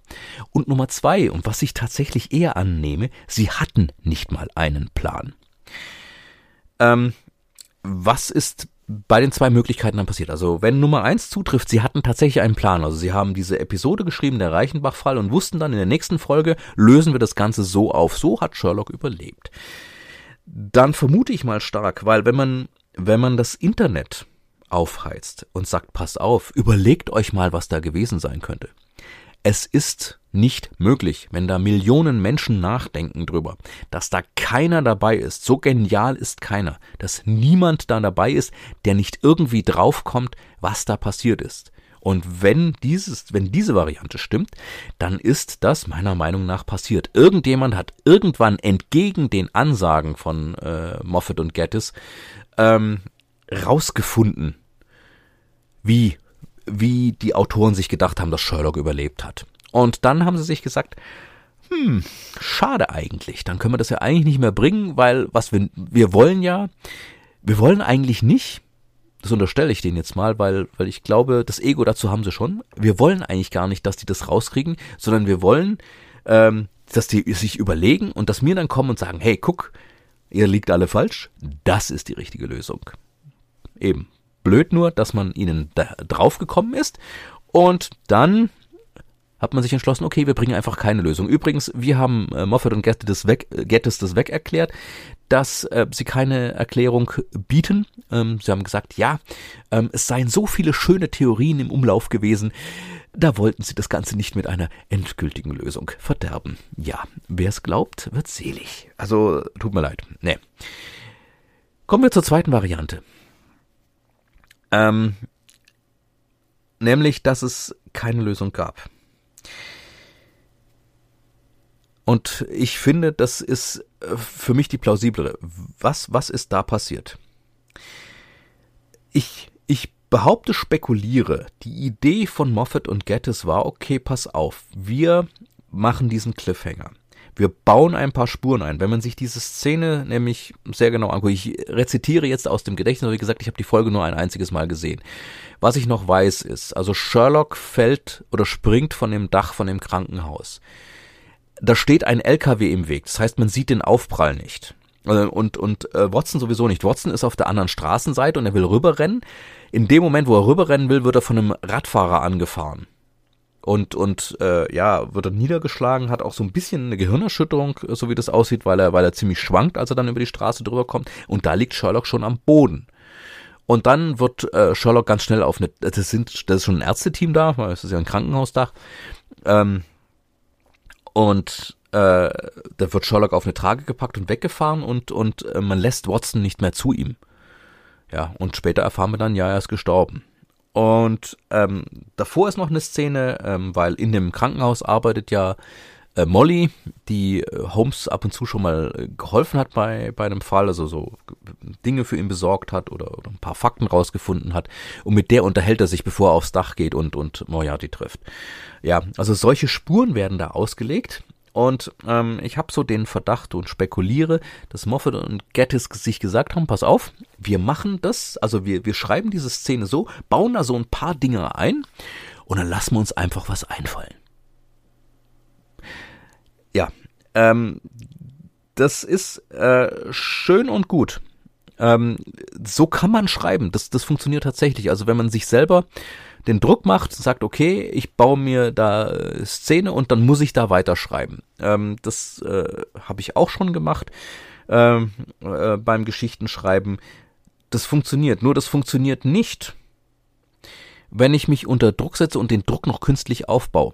Und Nummer zwei, und was ich tatsächlich eher annehme, sie hatten nicht mal einen Plan. Ähm, was ist bei den zwei Möglichkeiten dann passiert. Also wenn Nummer eins zutrifft, sie hatten tatsächlich einen Plan. Also sie haben diese Episode geschrieben, der Reichenbach-Fall, und wussten dann in der nächsten Folge, lösen wir das Ganze so auf. So hat Sherlock überlebt. Dann vermute ich mal stark, weil wenn man, wenn man das Internet aufheizt und sagt, pass auf, überlegt euch mal, was da gewesen sein könnte. Es ist nicht möglich, wenn da Millionen Menschen nachdenken drüber, dass da keiner dabei ist, so genial ist keiner, dass niemand da dabei ist, der nicht irgendwie draufkommt, was da passiert ist. Und wenn dieses, wenn diese Variante stimmt, dann ist das meiner Meinung nach passiert. Irgendjemand hat irgendwann entgegen den Ansagen von äh, Moffat und Gettis ähm, rausgefunden, wie wie die Autoren sich gedacht haben, dass Sherlock überlebt hat. Und dann haben sie sich gesagt, hm, schade eigentlich. Dann können wir das ja eigentlich nicht mehr bringen, weil was wir, wir wollen ja, wir wollen eigentlich nicht, das unterstelle ich denen jetzt mal, weil, weil ich glaube, das Ego dazu haben sie schon. Wir wollen eigentlich gar nicht, dass die das rauskriegen, sondern wir wollen, ähm, dass die sich überlegen und dass mir dann kommen und sagen, hey, guck, ihr liegt alle falsch, das ist die richtige Lösung. Eben. Blöd nur, dass man ihnen da drauf gekommen ist und dann hat man sich entschlossen, okay, wir bringen einfach keine Lösung. Übrigens, wir haben äh, Moffat und Gettis das weg, Gettis das weg erklärt, dass äh, sie keine Erklärung bieten. Ähm, sie haben gesagt, ja, ähm, es seien so viele schöne Theorien im Umlauf gewesen, da wollten sie das Ganze nicht mit einer endgültigen Lösung verderben. Ja, wer es glaubt, wird selig. Also, tut mir leid. Nee. Kommen wir zur zweiten Variante. Ähm, nämlich, dass es keine Lösung gab. Und ich finde, das ist äh, für mich die plausiblere. Was, was ist da passiert? Ich, ich behaupte, spekuliere, die Idee von Moffat und Gettis war, okay, pass auf, wir machen diesen Cliffhanger. Wir bauen ein paar Spuren ein. Wenn man sich diese Szene nämlich sehr genau anguckt, ich rezitiere jetzt aus dem Gedächtnis, wie gesagt, ich habe die Folge nur ein einziges Mal gesehen. Was ich noch weiß ist, also Sherlock fällt oder springt von dem Dach von dem Krankenhaus. Da steht ein LKW im Weg, das heißt, man sieht den Aufprall nicht. Äh, und, und äh, Watson sowieso nicht. Watson ist auf der anderen Straßenseite und er will rüberrennen. In dem Moment, wo er rüberrennen will, wird er von einem Radfahrer angefahren und und äh, ja wird dann niedergeschlagen, hat auch so ein bisschen eine Gehirnerschütterung, so wie das aussieht, weil er weil er ziemlich schwankt, als er dann über die Straße drüber kommt und da liegt Sherlock schon am Boden. Und dann wird äh, Sherlock ganz schnell auf eine, das sind, das ist schon ein Ärzteteam da, weil es ist ja ein Krankenhausdach, ähm, und äh, da wird Sherlock auf eine Trage gepackt und weggefahren und und äh, man lässt Watson nicht mehr zu ihm. Ja, und später erfahren wir dann, ja, er ist gestorben. Und ähm, davor ist noch eine Szene, ähm, weil in dem Krankenhaus arbeitet ja äh, Molly, die äh, Holmes ab und zu schon mal äh, geholfen hat bei, bei einem Fall, also so Dinge für ihn besorgt hat oder, oder ein paar Fakten rausgefunden hat. Und mit der unterhält er sich, bevor er aufs Dach geht und, und Moriarty trifft. Ja, also solche Spuren werden da ausgelegt. Und ähm, ich habe so den Verdacht und spekuliere, dass Moffat und Gettis sich gesagt haben, pass auf, wir machen das, also wir, wir schreiben diese Szene so, bauen da so ein paar Dinge ein und dann lassen wir uns einfach was einfallen. Ja, ähm, das ist äh, schön und gut. Ähm, so kann man schreiben. Das, das funktioniert tatsächlich. Also wenn man sich selber den Druck macht, sagt, okay, ich baue mir da äh, Szene und dann muss ich da weiterschreiben. Ähm, das äh, habe ich auch schon gemacht ähm, äh, beim Geschichtenschreiben. Das funktioniert, nur das funktioniert nicht, wenn ich mich unter Druck setze und den Druck noch künstlich aufbaue.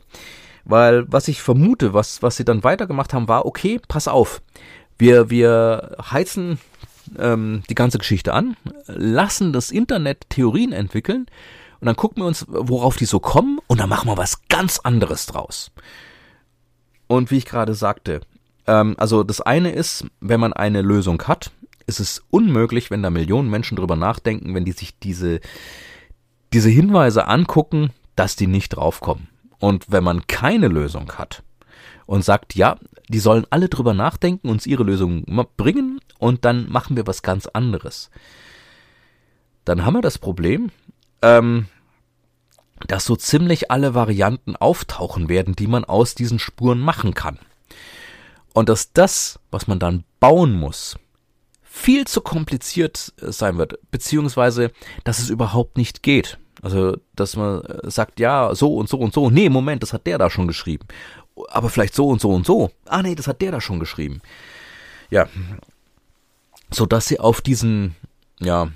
Weil was ich vermute, was, was sie dann weitergemacht haben, war, okay, pass auf, wir, wir heizen ähm, die ganze Geschichte an, lassen das Internet Theorien entwickeln und dann gucken wir uns, worauf die so kommen und dann machen wir was ganz anderes draus. Und wie ich gerade sagte, ähm, also das eine ist, wenn man eine Lösung hat, ist es unmöglich, wenn da Millionen Menschen drüber nachdenken, wenn die sich diese, diese Hinweise angucken, dass die nicht draufkommen. Und wenn man keine Lösung hat und sagt, ja, die sollen alle drüber nachdenken, uns ihre Lösung bringen und dann machen wir was ganz anderes. Dann haben wir das Problem, ähm, dass so ziemlich alle Varianten auftauchen werden, die man aus diesen Spuren machen kann. Und dass das, was man dann bauen muss, viel zu kompliziert äh, sein wird, beziehungsweise, dass es überhaupt nicht geht. Also, dass man äh, sagt, ja, so und so und so. Nee, Moment, das hat der da schon geschrieben. Aber vielleicht so und so und so. Ah, nee, das hat der da schon geschrieben. Ja. So dass sie auf diesen, ja,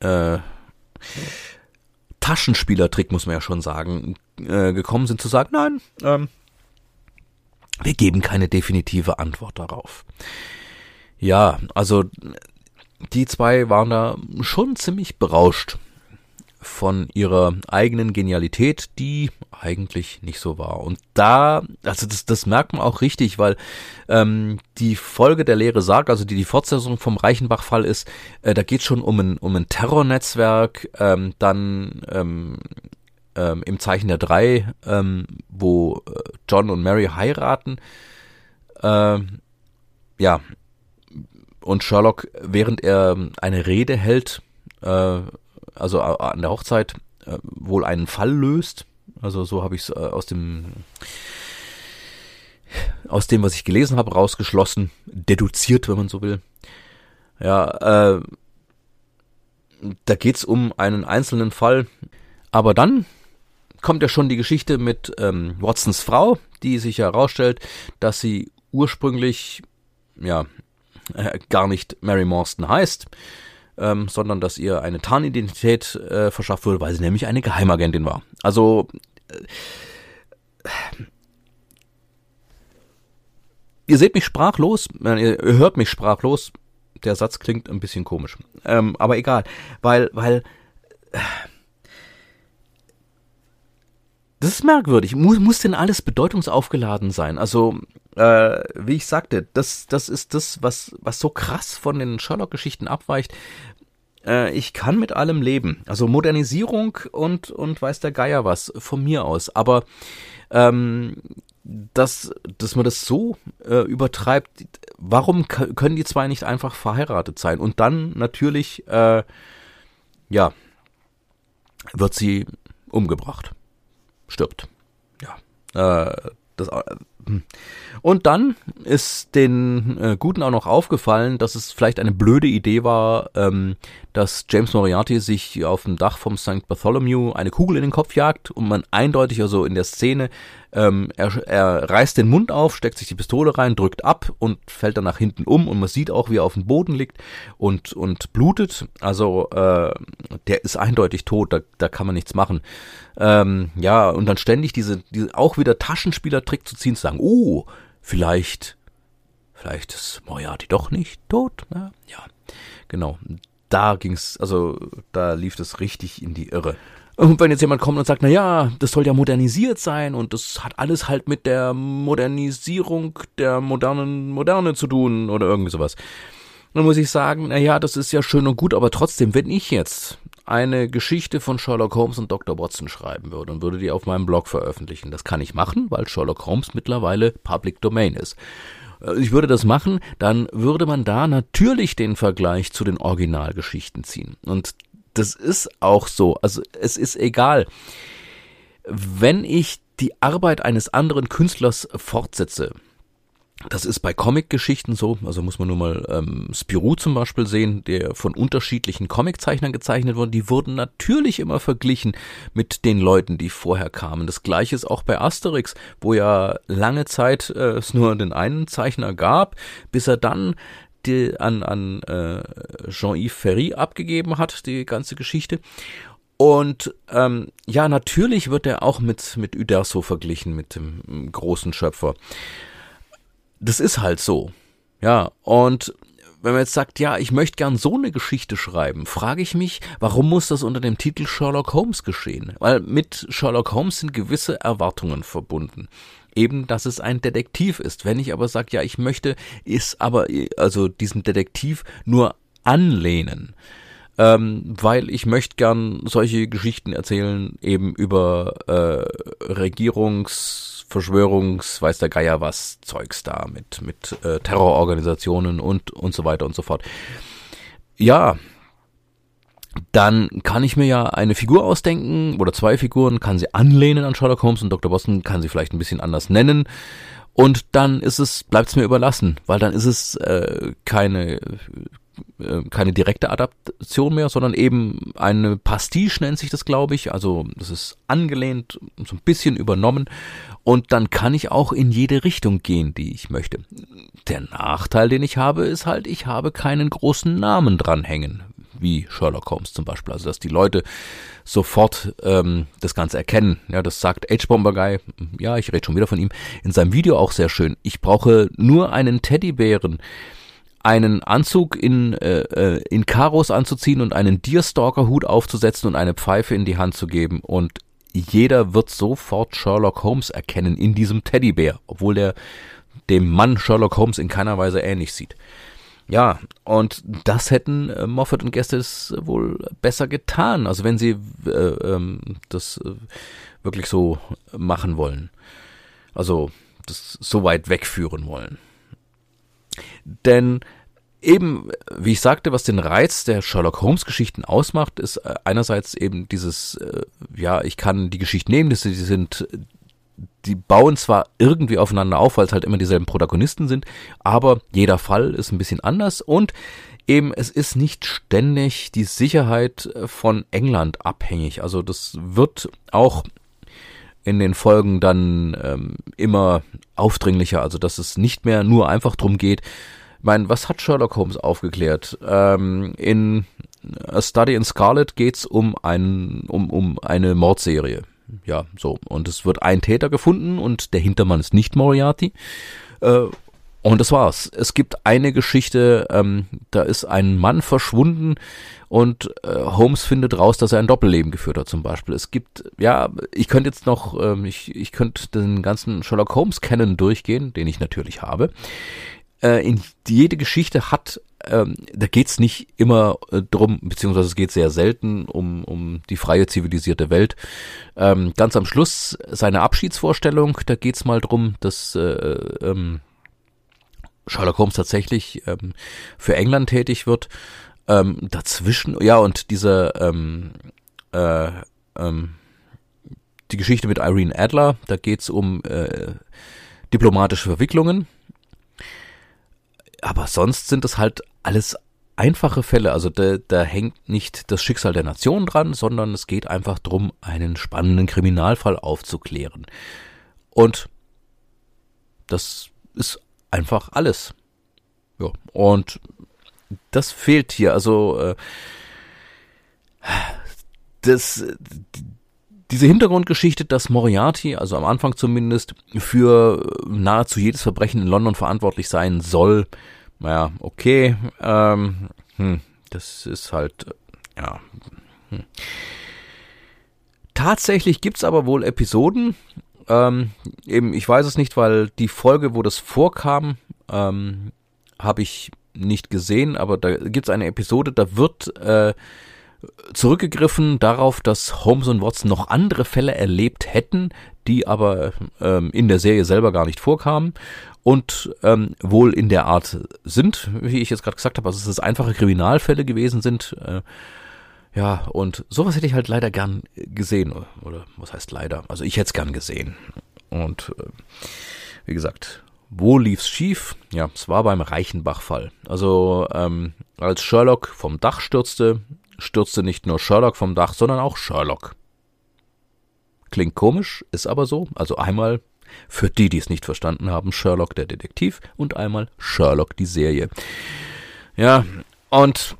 äh, Taschenspielertrick, muss man ja schon sagen, äh, gekommen sind zu sagen, nein, ähm, wir geben keine definitive Antwort darauf. Ja, also die zwei waren da schon ziemlich berauscht von ihrer eigenen Genialität, die eigentlich nicht so war. Und da, also das, das merkt man auch richtig, weil ähm, die Folge der Lehre sagt, also die die Fortsetzung vom Reichenbach-Fall ist, äh, da geht schon um ein, um ein Terrornetzwerk, ähm, dann ähm, ähm, im Zeichen der Drei, ähm, wo äh, John und Mary heiraten. Ähm, ja, und Sherlock, während er eine Rede hält, äh, also an der Hochzeit äh, wohl einen Fall löst. Also so habe ich es äh, aus dem aus dem, was ich gelesen habe, rausgeschlossen, deduziert, wenn man so will. Ja, äh, da geht's um einen einzelnen Fall. Aber dann kommt ja schon die Geschichte mit ähm, Watsons Frau, die sich herausstellt, dass sie ursprünglich ja äh, gar nicht Mary Morstan heißt, ähm, sondern dass ihr eine Tarnidentität äh, verschafft wurde, weil sie nämlich eine Geheimagentin war. Also äh, ihr seht mich sprachlos, ihr hört mich sprachlos. Der Satz klingt ein bisschen komisch, ähm, aber egal, weil weil äh, das ist merkwürdig. Muss, muss denn alles bedeutungsaufgeladen sein? Also, äh, wie ich sagte, das, das ist das, was, was so krass von den Sherlock-Geschichten abweicht. Äh, ich kann mit allem leben. Also Modernisierung und, und weiß der Geier was, von mir aus. Aber ähm, dass, dass man das so äh, übertreibt, warum können die zwei nicht einfach verheiratet sein? Und dann natürlich, äh, ja, wird sie umgebracht stirbt. Ja. Äh, das. Und dann ist den äh, Guten auch noch aufgefallen, dass es vielleicht eine blöde Idee war, ähm, dass James Moriarty sich auf dem Dach vom St. Bartholomew eine Kugel in den Kopf jagt und man eindeutig also in der Szene ähm, er, er reißt den Mund auf, steckt sich die Pistole rein, drückt ab und fällt dann nach hinten um und man sieht auch, wie er auf dem Boden liegt und, und blutet. Also äh, der ist eindeutig tot, da, da kann man nichts machen. Ähm, ja, und dann ständig diese, diese auch wieder Taschenspielertrick zu ziehen, sagen, oh, vielleicht, vielleicht ist Moriarty doch nicht tot. Ja, ja genau. Da ging's, also da lief es richtig in die Irre. Und wenn jetzt jemand kommt und sagt, na ja, das soll ja modernisiert sein und das hat alles halt mit der Modernisierung der modernen Moderne zu tun oder irgendwie sowas. Dann muss ich sagen, na ja, das ist ja schön und gut, aber trotzdem, wenn ich jetzt eine Geschichte von Sherlock Holmes und Dr. Watson schreiben würde und würde die auf meinem Blog veröffentlichen, das kann ich machen, weil Sherlock Holmes mittlerweile Public Domain ist. Äh, ich würde das machen, dann würde man da natürlich den Vergleich zu den Originalgeschichten ziehen. Und das ist auch so. Also es ist egal. Wenn ich die Arbeit eines anderen Künstlers fortsetze, das ist bei Comic-Geschichten so, also muss man nur mal ähm, Spirou zum Beispiel sehen, der von unterschiedlichen Comiczeichnern gezeichnet wurde. Die wurden natürlich immer verglichen mit den Leuten, die vorher kamen. Das gleiche ist auch bei Asterix, wo ja lange Zeit äh, es nur den einen Zeichner gab, bis er dann die, an, an äh, Jean-Yves Ferry abgegeben hat, die ganze Geschichte. Und ähm, ja, natürlich wird er auch mit, mit Uderso verglichen, mit dem großen Schöpfer das ist halt so. Ja, und wenn man jetzt sagt, ja, ich möchte gern so eine Geschichte schreiben, frage ich mich, warum muss das unter dem Titel Sherlock Holmes geschehen? Weil mit Sherlock Holmes sind gewisse Erwartungen verbunden. Eben, dass es ein Detektiv ist. Wenn ich aber sage, ja, ich möchte, ist aber, also diesen Detektiv nur anlehnen, ähm, weil ich möchte gern solche Geschichten erzählen, eben über äh, Regierungs Verschwörungs, weiß der Geier was, Zeugs da mit, mit äh, Terrororganisationen und, und so weiter und so fort. Ja, dann kann ich mir ja eine Figur ausdenken oder zwei Figuren, kann sie anlehnen an Sherlock Holmes und Dr. Boston kann sie vielleicht ein bisschen anders nennen. Und dann ist es, bleibt es mir überlassen, weil dann ist es äh, keine äh, keine direkte Adaption mehr, sondern eben eine Pastiche nennt sich das, glaube ich. Also das ist angelehnt, so ein bisschen übernommen und dann kann ich auch in jede Richtung gehen, die ich möchte. Der Nachteil, den ich habe, ist halt, ich habe keinen großen Namen dranhängen, wie Sherlock Holmes zum Beispiel. Also dass die Leute sofort ähm, das Ganze erkennen. Ja, das sagt H-Bomber Guy, ja, ich rede schon wieder von ihm, in seinem Video auch sehr schön. Ich brauche nur einen Teddybären einen Anzug in, äh, äh, in Karos anzuziehen und einen Deerstalker-Hut aufzusetzen und eine Pfeife in die Hand zu geben und jeder wird sofort Sherlock Holmes erkennen in diesem Teddybär, obwohl der dem Mann Sherlock Holmes in keiner Weise ähnlich sieht. Ja, und das hätten äh, Moffat und Gestes wohl besser getan, also wenn sie äh, ähm, das äh, wirklich so machen wollen. Also das so weit wegführen wollen. Denn eben, wie ich sagte, was den Reiz der Sherlock Holmes Geschichten ausmacht, ist äh, einerseits eben dieses, äh, ja, ich kann die Geschichten nehmen, die sind, die bauen zwar irgendwie aufeinander auf, weil es halt immer dieselben Protagonisten sind, aber jeder Fall ist ein bisschen anders und eben es ist nicht ständig die Sicherheit von England abhängig. Also das wird auch in den Folgen dann ähm, immer aufdringlicher, also dass es nicht mehr nur einfach drum geht, mein, was hat Sherlock Holmes aufgeklärt? Ähm, in A Study in Scarlet geht's um ein, um, um eine Mordserie. Ja, so. Und es wird ein Täter gefunden und der Hintermann ist nicht Moriarty. Äh, und das war's. Es gibt eine Geschichte, ähm, da ist ein Mann verschwunden und äh, Holmes findet raus, dass er ein Doppelleben geführt hat zum Beispiel. Es gibt, ja, ich könnte jetzt noch, ähm, ich, ich könnte den ganzen Sherlock Holmes Canon durchgehen, den ich natürlich habe äh, in jede Geschichte hat, ähm, da geht's nicht immer äh, drum, beziehungsweise es geht sehr selten um, um die freie zivilisierte Welt. Ähm, ganz am Schluss seine Abschiedsvorstellung, da geht's mal drum, dass äh, ähm, Sherlock Holmes tatsächlich ähm, für England tätig wird. Ähm, dazwischen, ja, und diese ähm, äh, ähm, die Geschichte mit Irene Adler, da geht's um äh, diplomatische Verwicklungen aber sonst sind es halt alles einfache Fälle. Also da, da hängt nicht das Schicksal der Nation dran, sondern es geht einfach drum, einen spannenden Kriminalfall aufzuklären. Und das ist einfach alles. Ja, und das fehlt hier. Also äh, das, diese Hintergrundgeschichte, dass Moriarty, also am Anfang zumindest, für nahezu jedes Verbrechen in London verantwortlich sein soll, naja, okay, ähm, hm, das ist halt, ja. Hm. Tatsächlich gibt's aber wohl Episoden, ähm, eben, ich weiß es nicht, weil die Folge, wo das vorkam, ähm, habe ich nicht gesehen, aber da gibt's eine Episode, da wird äh, zurückgegriffen darauf, dass Holmes und Watson noch andere Fälle erlebt hätten, die aber ähm, in der Serie selber gar nicht vorkamen und ähm, wohl in der Art sind, wie ich jetzt gerade gesagt habe, also dass es einfache Kriminalfälle gewesen sind. Äh, ja, und sowas hätte ich halt leider gern gesehen. Oder was heißt leider? Also ich hätte es gern gesehen. Und äh, wie gesagt, wo lief's schief? Ja, es war beim Reichenbach-Fall. Also ähm, als Sherlock vom Dach stürzte, stürzte nicht nur Sherlock vom Dach, sondern auch Sherlock. Klingt komisch, ist aber so. Also einmal für die, die es nicht verstanden haben, Sherlock der Detektiv und einmal Sherlock die Serie. Ja, und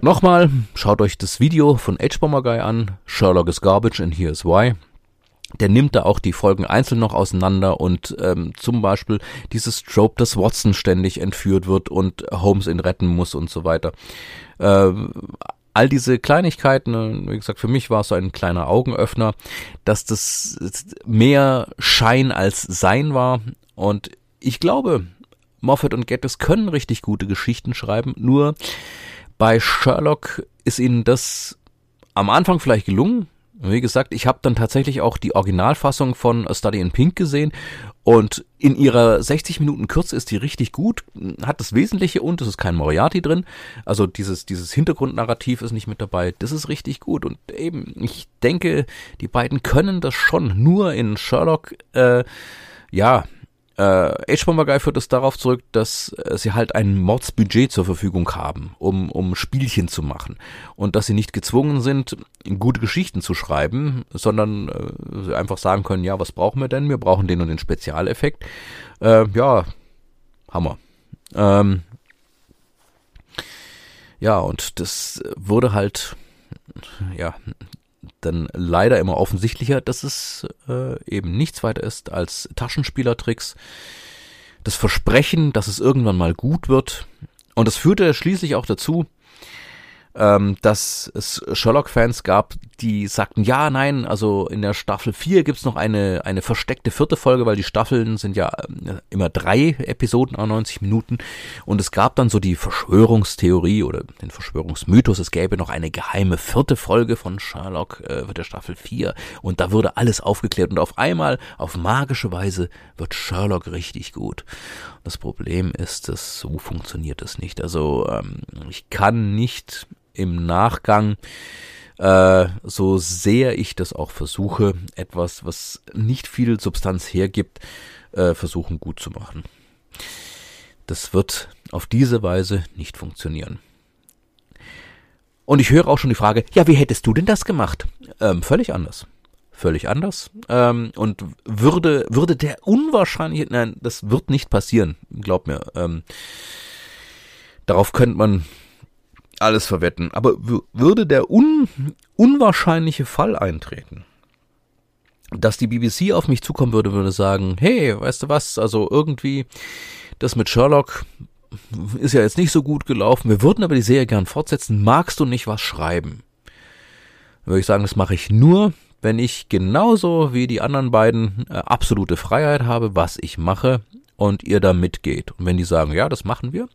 nochmal, schaut euch das Video von H-Bomber Guy an. Sherlock is garbage and here's why der nimmt da auch die Folgen einzeln noch auseinander und ähm, zum Beispiel dieses Trope, dass Watson ständig entführt wird und Holmes ihn retten muss und so weiter. Äh, all diese Kleinigkeiten, äh, wie gesagt, für mich war es so ein kleiner Augenöffner, dass das mehr Schein als Sein war. Und ich glaube, Moffat und Geddes können richtig gute Geschichten schreiben, nur bei Sherlock ist ihnen das am Anfang vielleicht gelungen, wie gesagt, ich habe dann tatsächlich auch die Originalfassung von A Study in Pink gesehen und in ihrer 60 Minuten Kürze ist die richtig gut, hat das Wesentliche und es ist kein Moriarty drin. Also dieses, dieses Hintergrundnarrativ ist nicht mit dabei. Das ist richtig gut. Und eben, ich denke, die beiden können das schon. Nur in Sherlock, äh, ja, äh, H-Bomber Guy führt es darauf zurück, dass äh, sie halt ein Mordsbudget zur Verfügung haben, um, um Spielchen zu machen. Und dass sie nicht gezwungen sind, gute Geschichten zu schreiben, sondern äh, sie einfach sagen können, ja, was brauchen wir denn? Wir brauchen den und den Spezialeffekt. Äh, ja, Hammer. Ähm, ja, und das wurde halt, ja, dann leider immer offensichtlicher, dass es äh, eben nichts weiter ist als Taschenspielertricks. Das Versprechen, dass es irgendwann mal gut wird. Und das führte schließlich auch dazu, ähm, dass es Sherlock-Fans gab, die sagten, ja, nein, also in der Staffel 4 gibt's noch eine, eine versteckte vierte Folge, weil die Staffeln sind ja äh, immer drei Episoden an 90 Minuten. Und es gab dann so die Verschwörungstheorie oder den Verschwörungsmythos, es gäbe noch eine geheime vierte Folge von Sherlock äh, der Staffel 4 und da würde alles aufgeklärt und auf einmal, auf magische Weise, wird Sherlock richtig gut. Das Problem ist, dass so funktioniert es nicht. Also ähm, ich kann nicht im Nachgang, äh, so sehr ich das auch versuche, etwas, was nicht viel Substanz hergibt, äh, versuchen gut zu machen. Das wird auf diese Weise nicht funktionieren. Und ich höre auch schon die Frage, ja, wie hättest du denn das gemacht? Ähm, völlig anders. Völlig anders. Ähm, und würde, würde der unwahrscheinliche, nein, das wird nicht passieren, glaub mir. Ähm, darauf könnte man alles verwetten. Aber würde der un unwahrscheinliche Fall eintreten, dass die BBC auf mich zukommen würde, würde sagen, hey, weißt du was, also irgendwie das mit Sherlock ist ja jetzt nicht so gut gelaufen, wir würden aber die Serie gern fortsetzen, magst du nicht was schreiben? Dann würde ich sagen, das mache ich nur, wenn ich genauso wie die anderen beiden äh, absolute Freiheit habe, was ich mache und ihr da mitgeht. Und wenn die sagen, ja, das machen wir,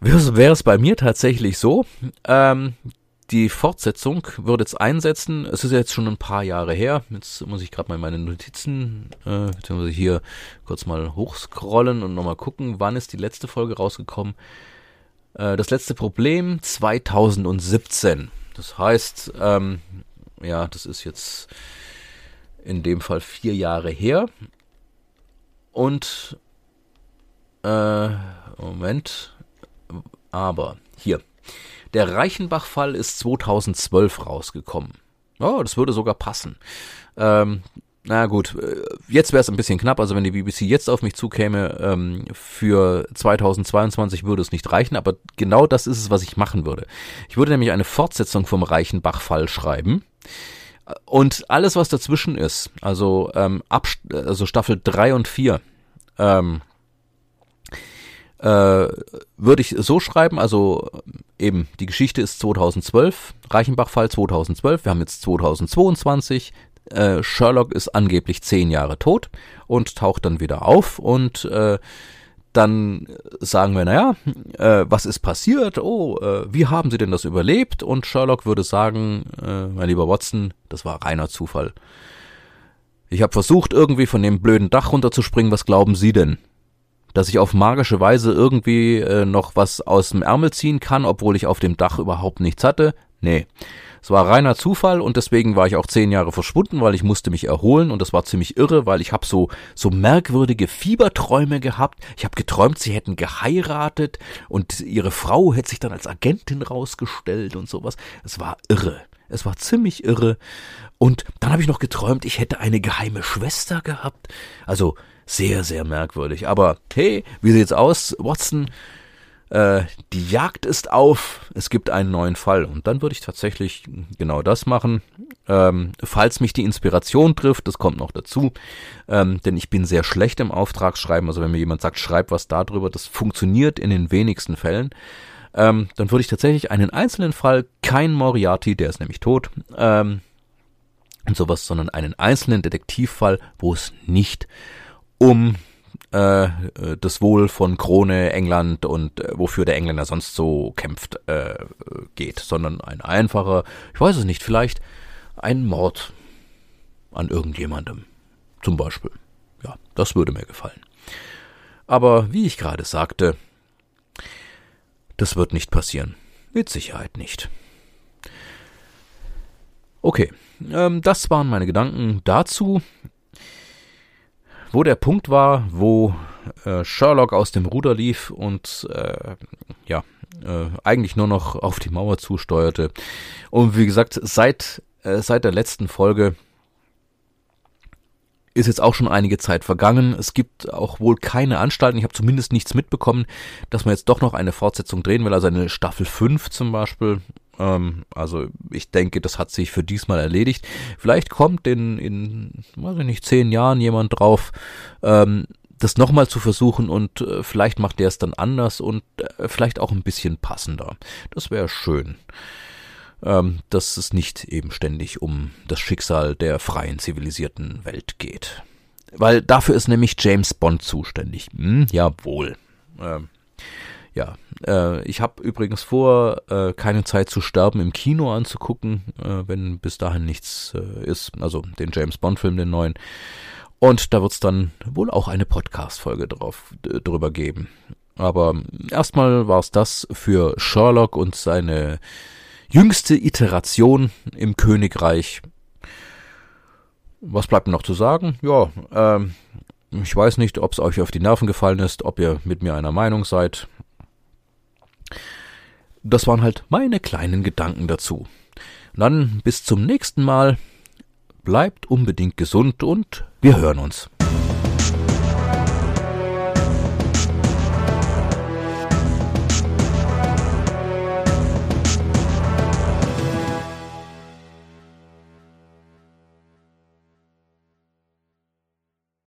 wäre es bei mir tatsächlich so, ähm, die Fortsetzung würde jetzt einsetzen. Es ist jetzt schon ein paar Jahre her. Jetzt muss ich gerade mal meine Notizen, äh, beziehungsweise hier kurz mal hochscrollen und nochmal gucken, wann ist die letzte Folge rausgekommen. Äh, das letzte Problem 2017. Das heißt, ähm, ja, das ist jetzt in dem Fall vier Jahre her. Und äh, Moment, aber hier, der Reichenbach-Fall ist 2012 rausgekommen. Oh, das würde sogar passen. Ähm, na gut, äh, jetzt wäre es ein bisschen knapp. Also wenn die BBC jetzt auf mich zukäme, ähm, für 2022 würde es nicht reichen. Aber genau das ist es, was ich machen würde. Ich würde nämlich eine Fortsetzung vom Reichenbach-Fall schreiben. Und alles, was dazwischen ist, also, ähm, ab, also Staffel 3 und 4, ähm, äh, würde ich so schreiben, also eben die Geschichte ist 2012, Reichenbach-Fall 2012, wir haben jetzt 2022, äh, Sherlock ist angeblich zehn Jahre tot und taucht dann wieder auf und äh, dann sagen wir, naja, äh, was ist passiert? Oh, äh, wie haben Sie denn das überlebt? Und Sherlock würde sagen, äh, mein lieber Watson, das war reiner Zufall. Ich habe versucht, irgendwie von dem blöden Dach runterzuspringen. Was glauben Sie denn? dass ich auf magische Weise irgendwie äh, noch was aus dem Ärmel ziehen kann, obwohl ich auf dem Dach überhaupt nichts hatte? Nee. Es war reiner Zufall und deswegen war ich auch zehn Jahre verschwunden, weil ich musste mich erholen und das war ziemlich irre, weil ich habe so so merkwürdige Fieberträume gehabt. Ich habe geträumt, sie hätten geheiratet und ihre Frau hätte sich dann als Agentin rausgestellt und sowas. Es war irre. Es war ziemlich irre. Und dann habe ich noch geträumt, ich hätte eine geheime Schwester gehabt. Also sehr, sehr merkwürdig. Aber hey, wie sieht's aus, Watson? Äh, die Jagd ist auf, es gibt einen neuen Fall. Und dann würde ich tatsächlich genau das machen. Ähm, falls mich die Inspiration trifft, das kommt noch dazu, ähm, denn ich bin sehr schlecht im Auftragsschreiben. Also wenn mir jemand sagt, schreib was darüber, das funktioniert in den wenigsten Fällen. Ähm, dann würde ich tatsächlich einen einzelnen Fall, kein Moriarty, der ist nämlich tot, ähm, und sowas, sondern einen einzelnen Detektivfall, wo es nicht um äh, das Wohl von Krone, England und äh, wofür der Engländer sonst so kämpft, äh, geht, sondern ein einfacher, ich weiß es nicht, vielleicht ein Mord an irgendjemandem. Zum Beispiel. Ja, das würde mir gefallen. Aber wie ich gerade sagte, das wird nicht passieren. Mit Sicherheit nicht. Okay, ähm, das waren meine Gedanken dazu wo der Punkt war, wo äh, Sherlock aus dem Ruder lief und äh, ja, äh, eigentlich nur noch auf die Mauer zusteuerte. Und wie gesagt, seit, äh, seit der letzten Folge ist jetzt auch schon einige Zeit vergangen. Es gibt auch wohl keine Anstalten. Ich habe zumindest nichts mitbekommen, dass man jetzt doch noch eine Fortsetzung drehen will, also eine Staffel 5 zum Beispiel. Ähm, also ich denke, das hat sich für diesmal erledigt. Vielleicht kommt in, in weiß ich nicht, zehn Jahren jemand drauf, ähm, das nochmal zu versuchen und äh, vielleicht macht der es dann anders und äh, vielleicht auch ein bisschen passender. Das wäre schön. Ähm, dass es nicht eben ständig um das Schicksal der freien, zivilisierten Welt geht. Weil dafür ist nämlich James Bond zuständig. Hm, jawohl. Ähm, ja, äh, ich habe übrigens vor, äh, keine Zeit zu sterben im Kino anzugucken, äh, wenn bis dahin nichts äh, ist. Also den James Bond-Film, den neuen. Und da wird's dann wohl auch eine Podcast-Folge drüber geben. Aber erstmal war's das für Sherlock und seine jüngste Iteration im Königreich. Was bleibt noch zu sagen? Ja, ähm, ich weiß nicht, ob es euch auf die Nerven gefallen ist, ob ihr mit mir einer Meinung seid. Das waren halt meine kleinen Gedanken dazu. dann bis zum nächsten Mal. Bleibt unbedingt gesund und wir hören uns.